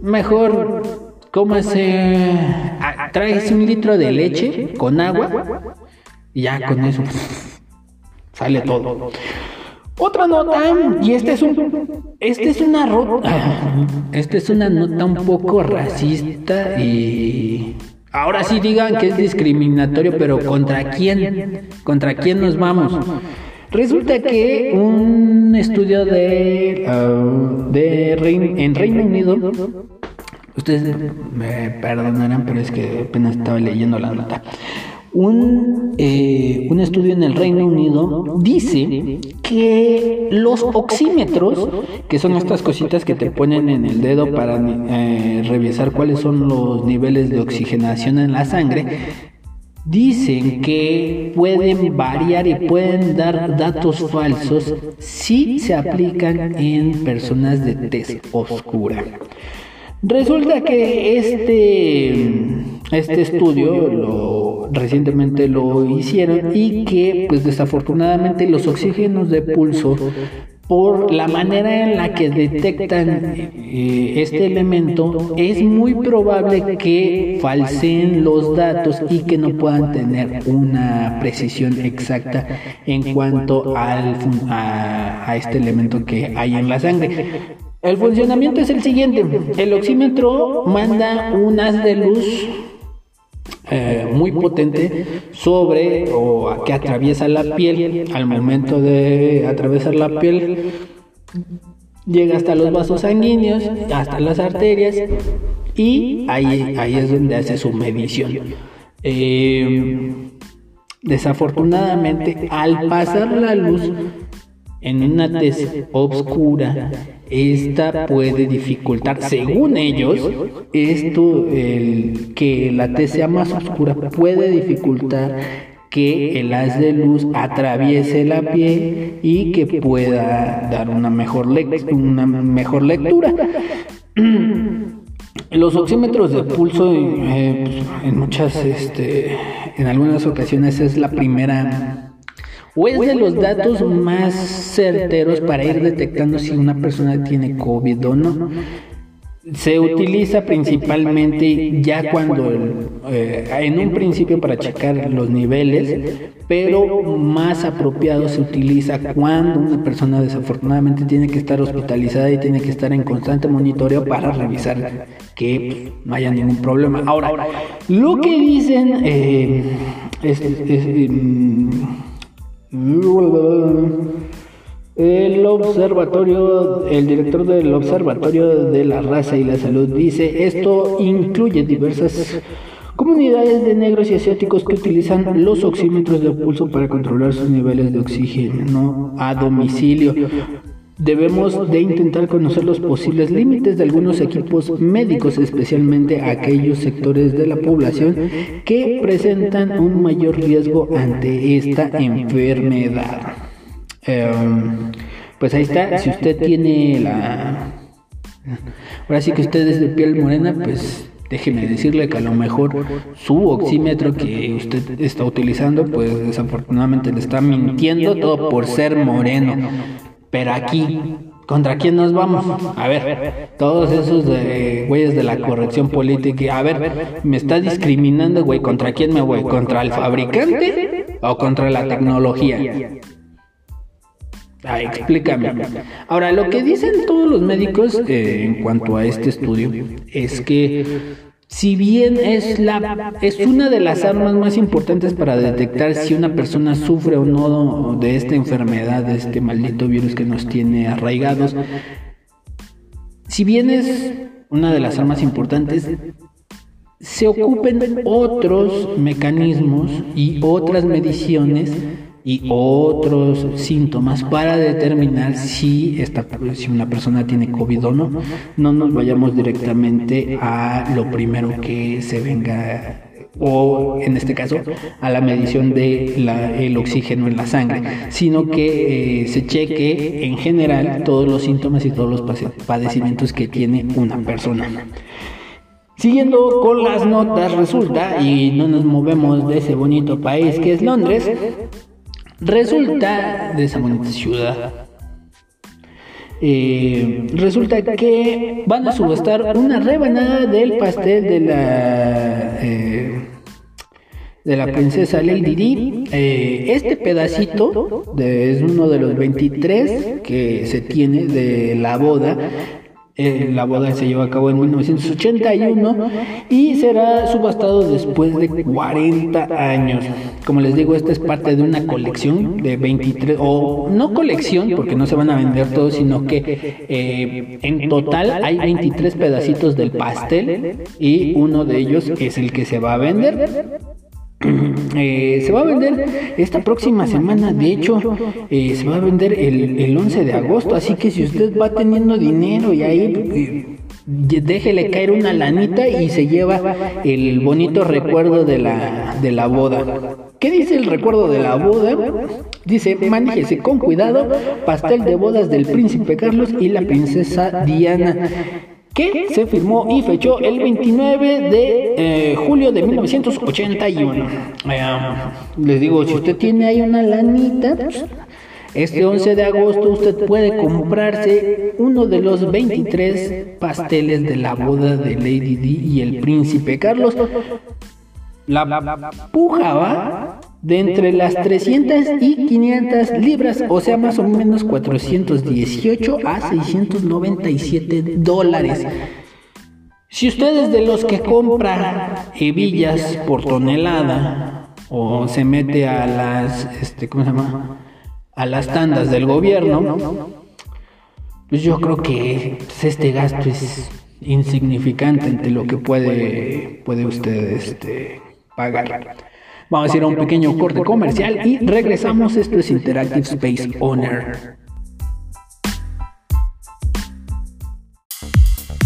mejor cómase, ah, tráese un litro de leche con agua y ya con eso sale todo. Otra nota, y este es un, este es una este es una nota un poco racista y Ahora sí digan que es discriminatorio, pero ¿contra quién? ¿Contra quién nos vamos? Resulta que un estudio de, uh, de en Reino Unido, ustedes me perdonarán, pero es que apenas estaba leyendo la nota. Un, eh, un estudio en el Reino Unido dice que los oxímetros, que son estas cositas que te ponen en el dedo para eh, revisar cuáles son los niveles de oxigenación en la sangre, dicen que pueden variar y pueden dar datos falsos si se aplican en personas de tez oscura. Resulta que este, este estudio lo, recientemente lo hicieron y que pues desafortunadamente los oxígenos de pulso por la manera en la que detectan eh, este elemento, es muy probable que falseen los datos y que no puedan tener una precisión exacta en cuanto al, a, a este elemento que hay en la sangre. El funcionamiento es el siguiente. El oxímetro manda un haz de luz eh, muy potente sobre o que atraviesa la piel. Al momento de atravesar la piel, llega hasta los vasos sanguíneos, hasta las arterias y ahí, ahí es donde hace su medición. Eh, desafortunadamente, al pasar la luz en una tez oscura, esta puede dificultar, según ellos, esto, el, que la tez sea más oscura puede dificultar que el haz de luz atraviese la piel y que pueda dar una mejor, una mejor lectura. Los oxímetros de pulso, eh, pues, en muchas, este, en algunas ocasiones es la primera o es de los datos más certeros para ir detectando si una persona tiene COVID o no. Se utiliza principalmente ya cuando, eh, en un principio para checar los niveles, pero más apropiado se utiliza cuando una persona desafortunadamente tiene que estar hospitalizada y tiene que estar en constante monitoreo para revisar que no haya ningún problema. Ahora, lo que dicen eh, es, em, el observatorio, el director del Observatorio de la Raza y la Salud dice, esto incluye diversas comunidades de negros y asiáticos que utilizan los oxímetros de pulso para controlar sus niveles de oxígeno a domicilio. Debemos de intentar conocer los posibles límites de algunos equipos médicos, especialmente aquellos sectores de la población que presentan un mayor riesgo ante esta enfermedad. Em, pues ahí está, si usted tiene la... Ahora sí que usted es de piel morena, pues déjeme decirle que a lo mejor su oxímetro que usted está utilizando, pues desafortunadamente le está mintiendo todo por ser moreno. Pero aquí, ¿contra quién nos vamos? A ver, todos esos de güeyes de la corrección política, a ver, me está discriminando, güey, ¿contra quién me voy? ¿Contra el fabricante o contra la tecnología? Ah, explícame. Ahora, lo que dicen todos los médicos eh, en cuanto a este estudio es que si bien es, la, es una de las armas más importantes para detectar si una persona sufre o no de esta enfermedad, de este maldito virus que nos tiene arraigados, si bien es una de las armas importantes, se ocupen otros mecanismos y otras mediciones y otros síntomas para determinar si, esta, si una persona tiene COVID o no. No nos vayamos directamente a lo primero que se venga o en este caso a la medición del el oxígeno en la sangre, sino que eh, se cheque en general todos los síntomas y todos los padecimientos que tiene una persona. Siguiendo con las notas, resulta, y no nos movemos de ese bonito país que es Londres, Resulta de esa bonita ciudad. Eh, resulta que van a subastar una rebanada del pastel de la eh, de la princesa Lady Di. Eh, este pedacito es uno de los 23 que se tiene de la boda eh, la boda se llevó a cabo en 1981 y será subastado después de 40 años. Como les digo, esta es parte de una colección de 23, o no colección, porque no se van a vender todos, sino que eh, en total hay 23 pedacitos del pastel y uno de ellos es el que se va a vender. Eh, se va a vender esta próxima semana, de hecho, eh, se va a vender el, el, 11 de agosto, así que si usted va teniendo dinero y ahí eh, déjele caer una lanita y se lleva el bonito recuerdo de la, de la boda. ¿Qué dice el recuerdo de la boda? Dice, manéjese con cuidado, pastel de bodas del príncipe Carlos y la princesa Diana que se firmó y fechó el 29 de eh, julio de 1981. les digo, si usted tiene ahí una lanita, pues, este 11 de agosto usted puede comprarse uno de los 23 pasteles de la boda de Lady Di y el príncipe Carlos. La puja va de entre las 300 y 500 libras, o sea, más o menos 418 a 697 dólares. Si usted es de los que compra hebillas por tonelada o se mete a las, este, ¿cómo se llama? A las tandas del gobierno, pues yo creo que pues, este gasto es insignificante entre lo que puede, puede usted este, pagar. Vamos a ir a un pequeño corte comercial y regresamos. Esto es Interactive Space Owner.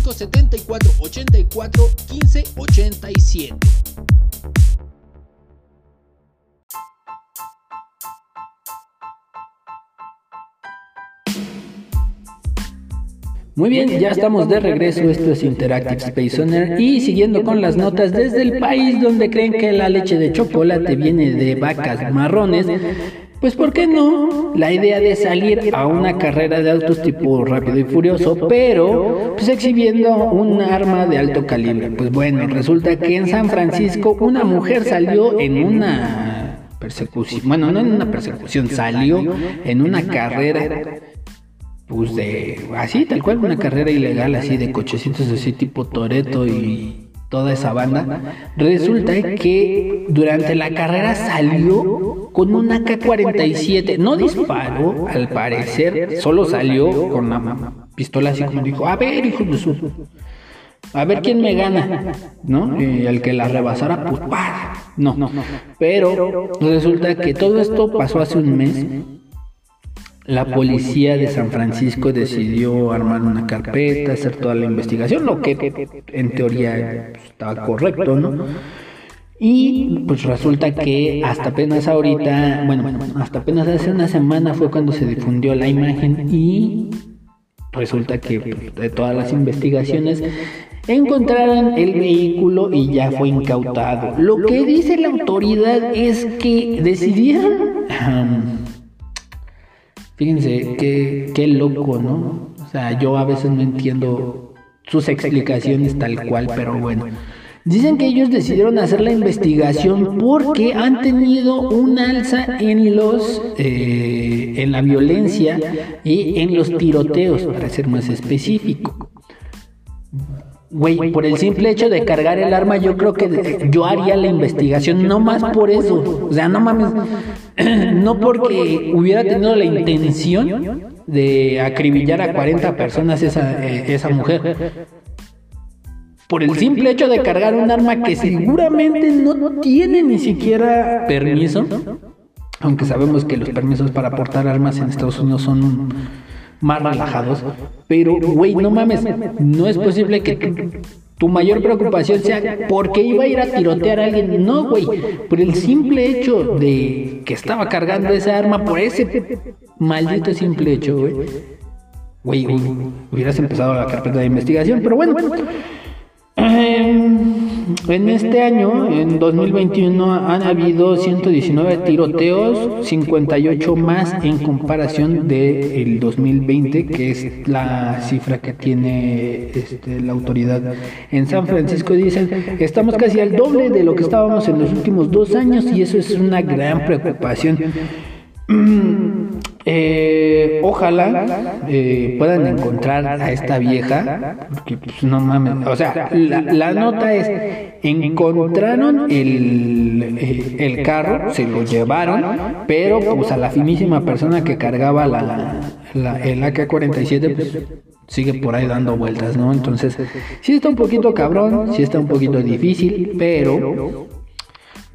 74 84 15 87. Muy bien, ya estamos de regreso. Esto es Interactive Space Owner y siguiendo con las notas desde el país donde creen que la leche de chocolate viene de vacas marrones. Pues ¿por qué no? La idea de salir a una carrera de autos tipo rápido y furioso, pero pues exhibiendo un arma de alto calibre. Pues bueno, resulta que en San Francisco una mujer salió en una persecución, bueno, no en una persecución, salió en una carrera pues de así tal cual una carrera ilegal así de cochecitos así tipo Toreto y toda esa banda, resulta que durante la carrera salió con una AK-47. No disparó, al parecer, solo salió con la pistola así como dijo, a ver, hijo de su... A ver quién me gana, ¿no? Y el que la rebasara, pues, No, no. Pero resulta que todo esto pasó hace un mes la policía de San Francisco decidió armar una carpeta, hacer toda la investigación, lo que en teoría estaba correcto, ¿no? Y pues resulta que hasta apenas ahorita, bueno, hasta apenas hace una semana fue cuando se difundió la imagen y resulta que pues, de todas las investigaciones encontraron el vehículo y ya fue incautado. Lo que dice la autoridad es que decidieron... Fíjense qué, qué loco, ¿no? O sea, yo a veces no entiendo sus explicaciones tal cual, pero bueno. Dicen que ellos decidieron hacer la investigación porque han tenido un alza en los eh, en la violencia y en los tiroteos, para ser más específico. Güey, por el simple hecho de cargar el arma, yo creo que yo haría la investigación, no más por eso. O sea, no mames, no porque hubiera tenido la intención de acribillar a 40 personas esa, eh, esa mujer. Por el simple hecho de cargar un arma que seguramente no tiene ni siquiera permiso, aunque sabemos que los permisos para portar armas en Estados Unidos son más relajados. Pero, güey, no mames, no es posible que tu mayor preocupación sea porque iba a ir a tirotear a alguien. No, güey, por el simple hecho de que estaba cargando esa arma, por ese maldito simple hecho, güey. Güey, hubieras empezado la carpeta de investigación, pero bueno. Eh, en este año, en 2021, han habido 119 tiroteos, 58 más en comparación del 2020, que es la cifra que tiene este, la autoridad en San Francisco. Dicen, estamos casi al doble de lo que estábamos en los últimos dos años y eso es una gran preocupación. Eh, ojalá eh, puedan encontrar a esta vieja, pues, no mames, o sea, la, nota es, encontraron el, eh, el, carro, se lo llevaron, pero pues a la finísima persona que cargaba la, la el AK-47, pues, sigue por ahí dando vueltas, ¿no? Entonces, sí está un poquito cabrón, sí está un poquito difícil, pero,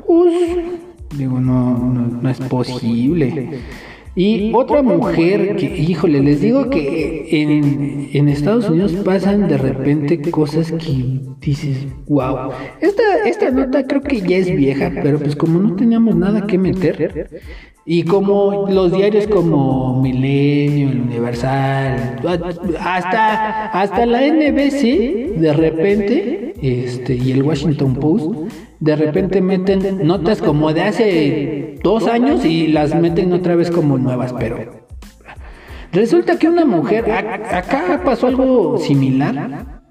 pues, digo, no, no, es posible. Y otra mujer que, híjole, les digo que en, en, Estados Unidos pasan de repente cosas que dices, wow. Esta, esta nota creo que ya es vieja, pero pues como no teníamos nada que meter, y como los diarios como Milenio, El Universal, hasta, hasta la NBC, de repente, este, y el Washington Post, de repente meten notas como de hace dos años y las meten otra vez como nuevas, pero resulta que una mujer, acá pasó algo similar,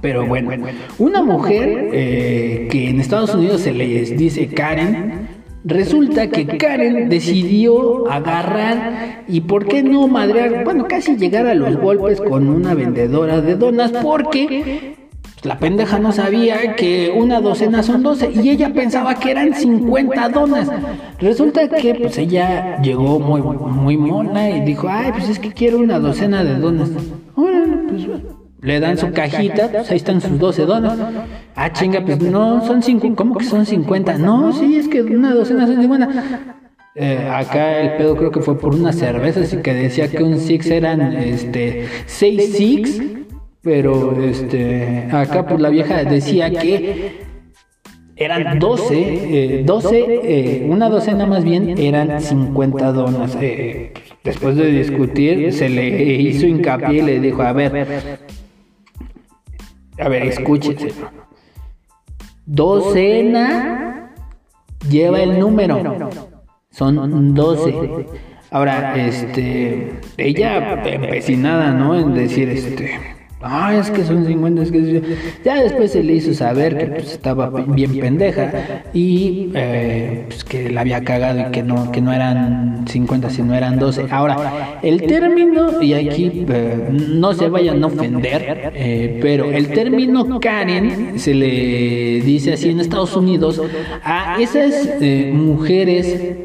pero bueno, una mujer eh, que en Estados Unidos se les dice Karen, Resulta que Karen decidió agarrar y por qué no madrear, bueno, casi llegar a los golpes con una vendedora de donas porque la pendeja no sabía que una docena son 12 y ella pensaba que eran 50 donas. Resulta que pues ella llegó muy, muy mona y dijo, ay, pues es que quiero una docena de donas. pues le dan su cajita, pues ahí están sus 12 donas. Ah, chinga, pues no, son 5, ¿cómo que son 50? No, sí, es que una docena son 50. Eh, acá el pedo creo que fue por una cerveza, así que decía que un six eran este 6 six pero este, acá pues la vieja decía que eran 12, 12, eh, eh, una docena más bien eran 50 donas. Eh, después de discutir, se le hizo hincapié y le dijo, a ver, a ver, escúchese. Docena lleva el número, son 12. Ahora, este, ella empecinada, ¿no? En decir, este Ah, es que son 50, es que ya después se le hizo saber que pues, estaba bien pendeja y eh, pues, que la había cagado y que no, que no eran 50, sino eran 12. Ahora, el término, y aquí eh, no se vayan a ofender, eh, pero el término Karen se le dice así en Estados Unidos a esas mujeres,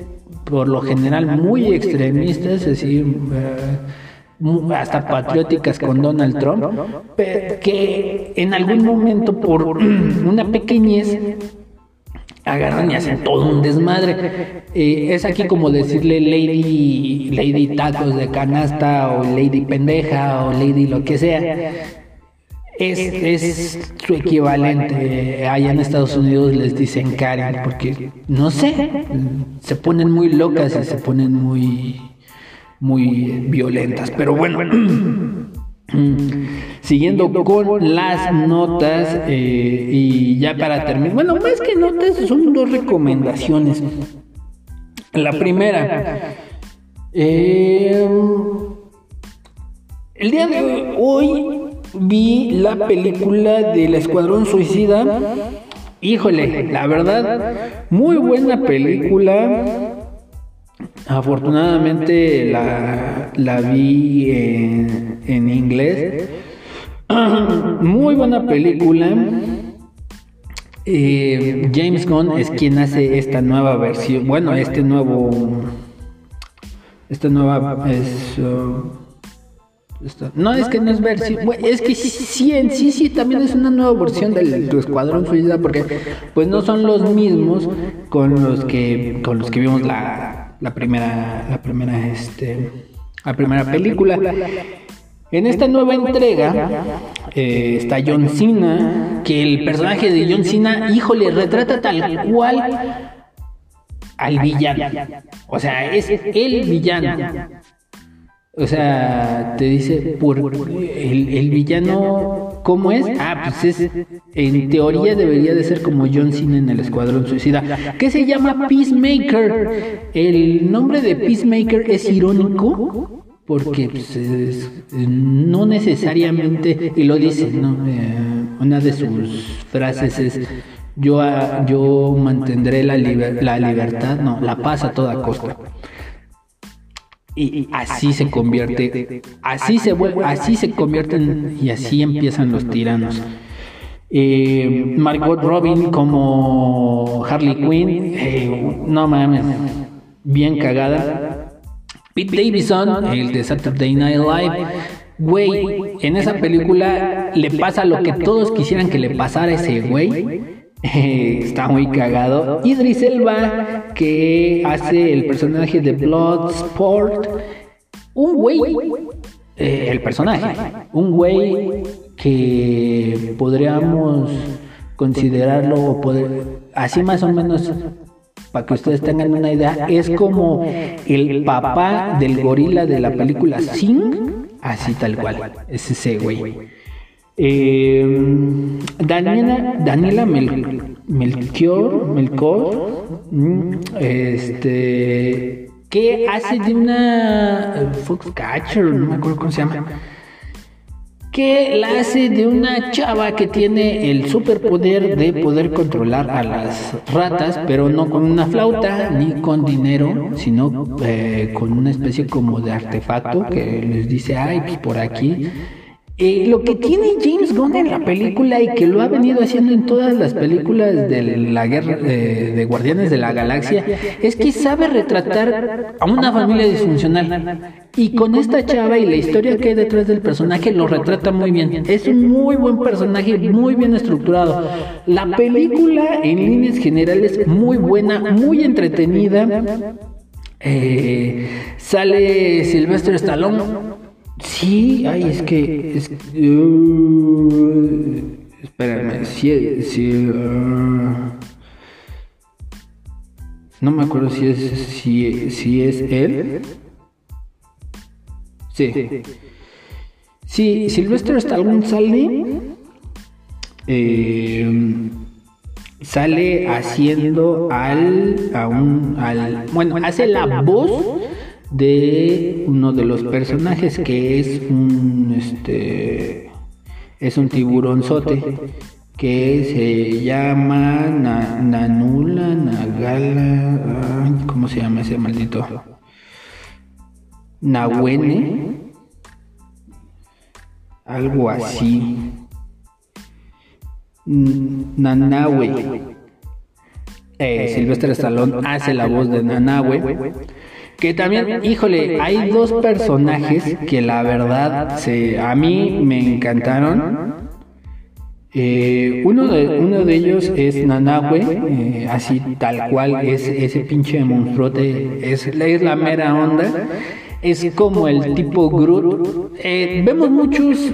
por lo general muy extremistas, decir, hasta patrióticas con Donald Trump, que en algún momento por una pequeñez agarran y hacen todo un desmadre. Eh, es aquí como decirle lady, lady tacos de canasta o lady pendeja o lady lo que sea. Es, es su equivalente. Allá en Estados Unidos les dicen Karen porque, no sé, se ponen muy locas y se ponen muy muy violentas. Pero bueno, siguiendo con las notas eh, y ya para terminar, bueno, más que notas son dos recomendaciones. La primera, eh, el día de hoy vi la película del Escuadrón Suicida. Híjole, la verdad, muy buena película. Afortunadamente la, la vi en, inglés. Muy buena película. Eh, James Gunn es quien hace esta nueva versión. Bueno, este nuevo. Esta nueva es. Uh, no es que no es versión, es que sí, en sí, sí, también es una nueva versión del Escuadrón Suicida porque pues no son los mismos con los que con los que vimos la la primera, la primera, este, la primera película. En esta nueva entrega eh, está John Cena, que el personaje de John Cena, híjole, retrata tal cual al villano. O sea, es el villano. O sea, te dice, por el, el villano ¿Cómo es? Ah, pues es, en teoría debería de ser como John Cena en el Escuadrón Suicida, que se llama Peacemaker. El nombre de Peacemaker es irónico porque pues, no necesariamente, y lo dice, ¿no? Eh, una de sus frases es, yo, yo mantendré la, la libertad, no, la paz a toda costa y así se convierte, así se vuelve, así se convierten y así empiezan los tiranos. Eh, Margot Robin como Harley Quinn, eh, no mames, bien cagada. Pete Davidson, el de Saturday Night Live, güey, en esa película le pasa lo que todos quisieran que le pasara a ese güey está muy cagado. Idris Elba, que hace el personaje de Bloodsport. Un güey, eh, el personaje, un güey que podríamos considerarlo, así más o menos, para que ustedes tengan una idea, es como el papá del gorila de la película Sing, así tal cual, es ese güey. Eh, Daniela, Daniela Melchior, Melchor, mm, este, que hace de una Foxcatcher, no me acuerdo cómo se llama, que la hace de una chava que tiene el superpoder de poder controlar a las ratas, pero no con una flauta ni con dinero, sino eh, con una especie como de artefacto que les dice, ay, pues por aquí eh, lo que tiene James Gunn en la película y que lo ha venido haciendo en todas las películas de la guerra de Guardianes de la Galaxia es que sabe retratar a una familia disfuncional y con esta chava y la historia que hay detrás del personaje lo retrata muy bien. Es un muy buen personaje, muy bien estructurado. La película en líneas generales muy buena, muy entretenida. Eh, sale Sylvester Stallone Sí, ay, es que. Es, uh, espérame, si, si uh, no me acuerdo si es, si, si es él. Sí. Sí, Silvestre Stallone sale. Eh, sale haciendo al, a un, al. Bueno, hace la voz de uno de los personajes que es un este es un tiburonzote que se llama Nanula Nagala ¿cómo se llama ese maldito? Nahuene. Algo así. Nanahue eh, Silvestre Stallone hace la voz de Nanahue que también, híjole, hay dos personajes que la verdad se, a mí me encantaron. Eh, uno, de, uno de ellos es Nanahue, eh, así tal cual es ese pinche monstruote, es, es la mera onda. Es como el tipo Groot. Eh, vemos muchos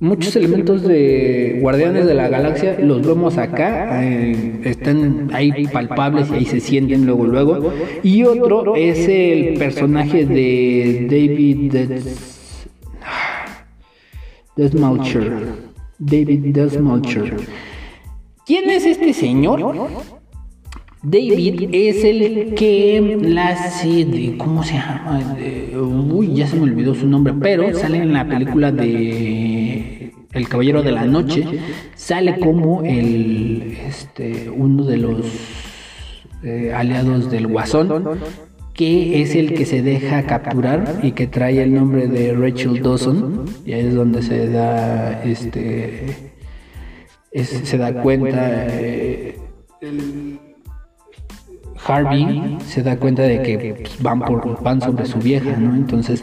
muchos elementos de Guardianes de la Galaxia los vemos acá, eh, están ahí palpables y ahí se sienten luego luego. Y otro es el personaje de David Desmoucher. David Desmoucher. ¿Quién es este señor? David es el que la hace de. ¿Cómo se llama? uy, ya se me olvidó su nombre, pero sale en la película de El Caballero de la Noche. Sale como el. Este, uno de los eh, aliados del Guasón, que es el que se deja capturar y que trae el nombre de Rachel Dawson. Y ahí es donde se da. Este. se da cuenta. Eh, el, Harvey se da cuenta de que pues, van, por, van sobre su vieja, ¿no? Entonces,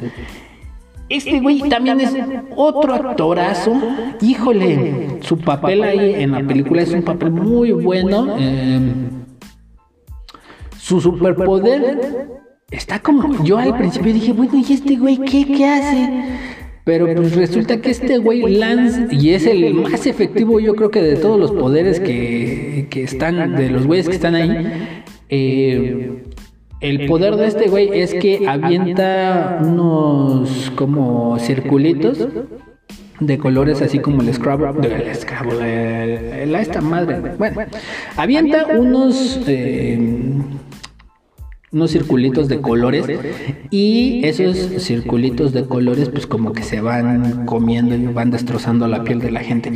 este güey también es otro actorazo. Híjole, su papel ahí en la película es un papel muy bueno. Em, su superpoder está como. Yo al principio dije, bueno, ¿y este güey qué, qué hace? Pero pues resulta que este güey Lance, y es el más efectivo, yo creo que de todos los poderes que, que están, de los güeyes que están ahí, eh, el poder de este güey es que avienta unos como circulitos de colores así como el Scrabble, el Scrabble, la esta madre. Bueno, avienta unos eh, unos circulitos de colores y esos circulitos de colores pues como que se van comiendo y van destrozando la piel de la gente.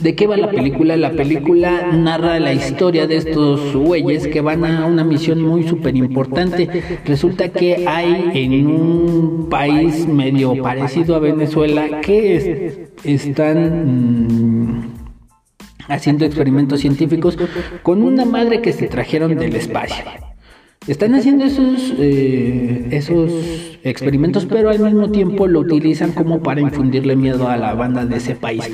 ¿De qué va la película? La película narra la historia de estos güeyes que van a una misión muy súper importante. Resulta que hay en un país medio parecido a Venezuela que están mm, haciendo experimentos científicos con una madre que se trajeron del espacio. Están haciendo esos, eh, esos experimentos, pero al mismo tiempo lo utilizan como para infundirle miedo a la banda de ese país.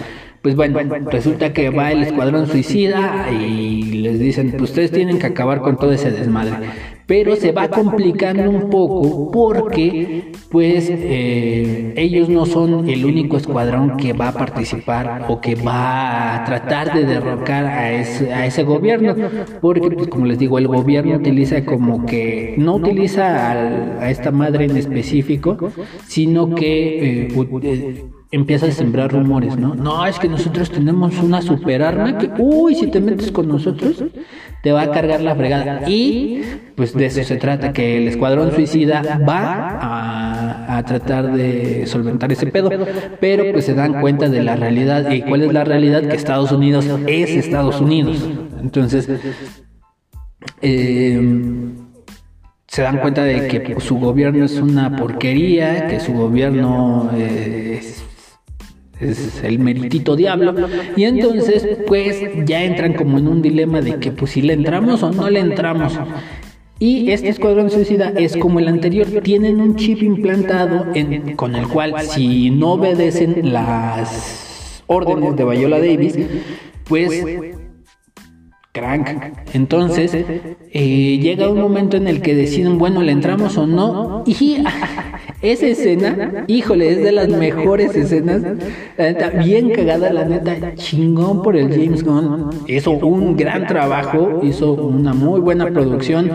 Pues bueno, resulta que va el escuadrón suicida y les dicen, pues ustedes tienen que acabar con todo ese desmadre. Pero se va complicando un poco porque pues eh, ellos no son el único escuadrón que va a participar o que va a tratar de derrocar a ese, a ese gobierno. Porque pues como les digo, el gobierno utiliza como que, no utiliza a, esta madre en específico, sino que... Eh, empieza a sembrar rumores, ¿no? No, es que nosotros tenemos una super arma que, uy, si te metes con nosotros, te va a cargar la fregada. Y pues de eso se trata, que el escuadrón suicida va a, a tratar de solventar ese pedo, pero pues se dan cuenta de la realidad. ¿Y cuál es la realidad? Que Estados Unidos es Estados Unidos. Entonces, eh, se dan cuenta de que su gobierno es una porquería, que su gobierno es es el meritito diablo. Y entonces, pues ya entran como en un dilema de que, pues si le entramos o no le entramos. Y este escuadrón suicida es como el anterior, tienen un chip implantado en, con el cual si no obedecen las órdenes de Bayola Davis, pues crank. Entonces, eh, llega un momento en el que deciden, bueno, ¿le entramos o no? Y esa escena, híjole, es de las mejores escenas. bien cagada, la neta, chingón por el James Gunn. Hizo un gran trabajo, hizo una muy buena producción.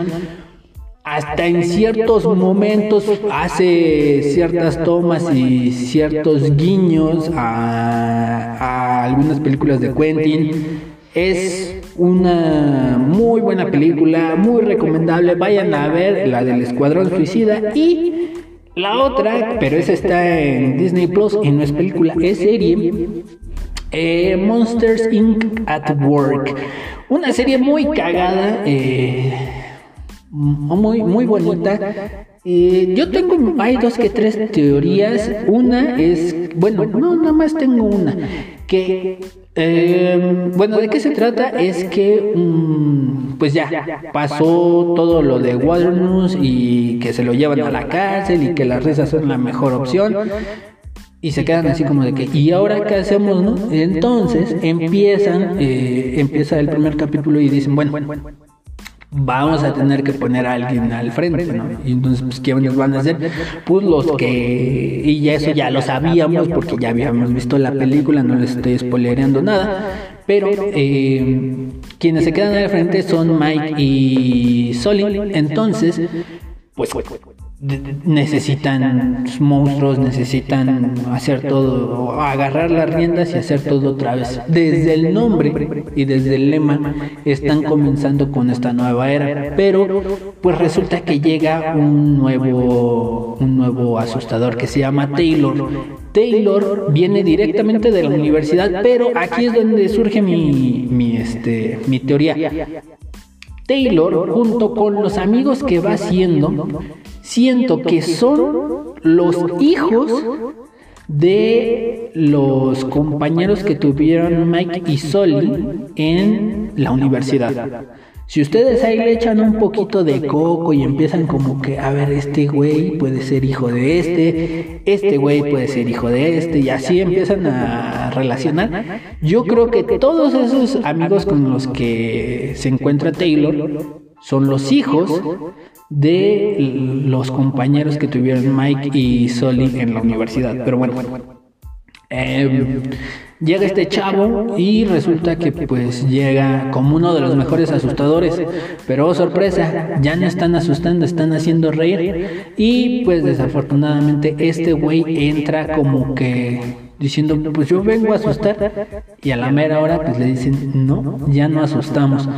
Hasta en ciertos momentos hace ciertas tomas y ciertos guiños a algunas películas de Quentin es una muy buena película, muy recomendable. Vayan a ver la del Escuadrón Suicida y la otra, pero esa está en Disney Plus y no es película, es serie. Eh, Monsters Inc. at Work. Una serie muy cagada, eh, muy, muy bonita. Yo tengo, hay dos que tres teorías. Una es, bueno, no, nada más tengo una. Que eh, bueno, ¿de qué se trata? Es que, mm, pues ya, pasó todo lo de News y que se lo llevan a la cárcel y que las risas son la mejor opción. Y se quedan así como de que, ¿y ahora qué hacemos, no? Entonces empiezan, eh, empieza el primer capítulo y dicen, bueno, vamos a tener que poner a alguien al frente, ¿no? Y entonces, pues, ¿qué nos van a hacer? Pues los que, y ya eso ya lo sabíamos porque ya habíamos visto la película, no les estoy spoilereando nada, pero eh, quienes se quedan al frente son Mike y Solly, entonces, pues necesitan monstruos, necesitan hacer todo, agarrar las riendas y hacer todo otra vez. Desde el nombre y desde el lema están comenzando con esta nueva era, pero pues resulta que llega un nuevo un nuevo asustador que se llama Taylor. Taylor viene directamente de la universidad, pero aquí es donde surge mi, mi, este, mi teoría. Taylor, junto con los amigos que va haciendo, siento que son los hijos de los compañeros que tuvieron Mike y Solly en la universidad. Si ustedes ahí le echan un poquito de coco y empiezan como que, a ver, este güey puede ser hijo de este, este güey puede ser hijo de este, y así empiezan a relacionar, yo creo que todos esos amigos con los que se encuentra Taylor son los hijos de los compañeros que tuvieron Mike y Solly en la universidad. Pero bueno, Eh, llega este chavo y resulta que pues llega como uno de los mejores asustadores, pero oh, sorpresa, ya no están asustando, están haciendo reír y pues desafortunadamente este güey entra como que diciendo, pues yo vengo a asustar y a la mera hora pues le dicen, no, ya no asustamos.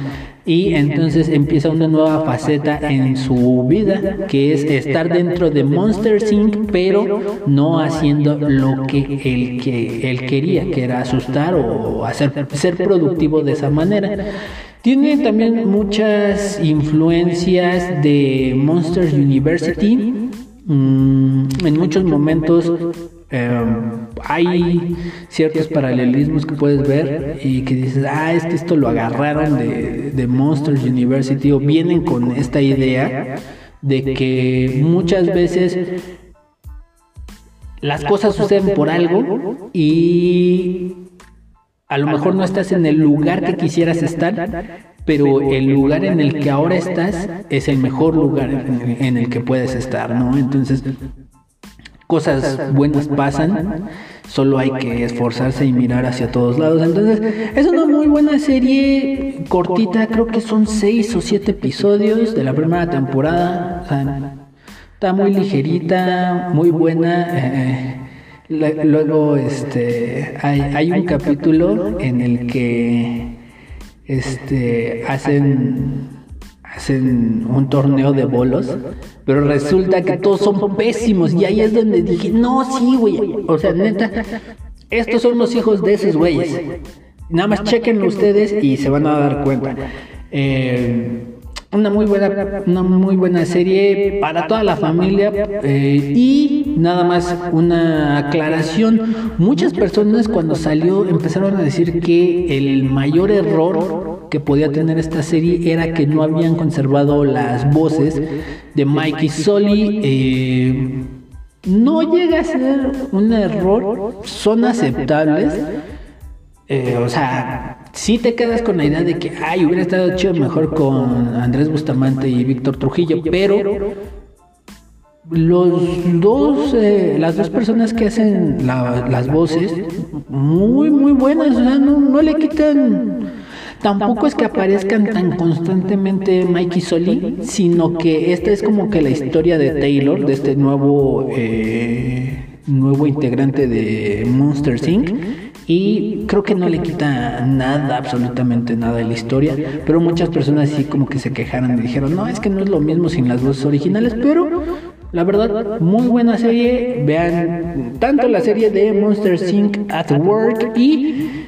Y entonces empieza una nueva faceta en su vida, que es estar dentro de Monster Inc., pero no haciendo lo que él, que él quería, que era asustar o hacer, ser productivo de esa manera. Tiene también muchas influencias de Monsters University. Mm, en muchos momentos Em, hay ciertos paralelismos que puedes ver y que dices, ah, es que esto lo agarraron de, de Monsters University o vienen con esta idea de que muchas veces las cosas suceden por algo y a lo mejor no estás en el lugar que quisieras estar, pero el lugar en el que ahora estás es el mejor lugar en el que puedes estar, ¿no? Entonces, cosas buenas pasan, solo hay que esforzarse y mirar hacia todos lados. Entonces, es una muy buena serie cortita, creo que son seis o siete episodios de la primera temporada. está muy ligerita, muy buena. Eh, luego, este, hay, hay un capítulo en el que este, hacen hacen un torneo de bolos, pero resulta que todos son pésimos y ahí es donde dije, no, sí, güey, o sea, neta, estos son los hijos de esos güeyes. Nada más chequenlo ustedes y se van a dar cuenta. Eh, una muy buena, una muy buena serie para toda la familia eh, y nada más una aclaración. Muchas personas cuando salió empezaron a decir que el mayor error que podía tener esta serie era que no habían conservado las voces de Mikey Sully. Eh, no llega a ser un error, son aceptables. Eh, o sea, si te quedas con la idea de que, ay, hubiera estado chido mejor con Andrés Bustamante y Víctor Trujillo, pero los dos, eh, las dos personas que hacen las voces, muy, muy buenas, no, no le quitan... Tampoco es que aparezcan tan constantemente Mikey Soli, sino que esta es como que la historia de Taylor, de este nuevo, eh, nuevo integrante de Monster Inc. Y creo que no le quita nada, absolutamente nada de la historia, pero muchas personas sí como que se quejaron y dijeron, no, es que no es lo mismo sin las voces originales, pero la verdad, muy buena serie, vean tanto la serie de Monster Inc. at Work y eh,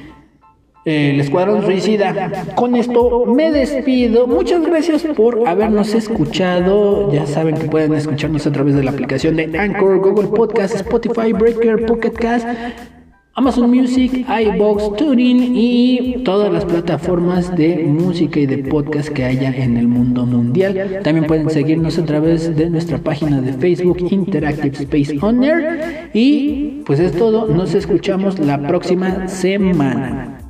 el Escuadrón Suicida. Con esto me despido. Muchas gracias por habernos escuchado. Ya saben que pueden escucharnos a través de la aplicación de Anchor, Google Podcast, Spotify, Breaker, Pocket Cast Amazon Music, iBox, TuneIn y todas las plataformas de música y de podcast que haya en el mundo mundial. También pueden seguirnos a través de nuestra página de Facebook Interactive Space Owner. Y pues es todo, nos escuchamos la próxima semana.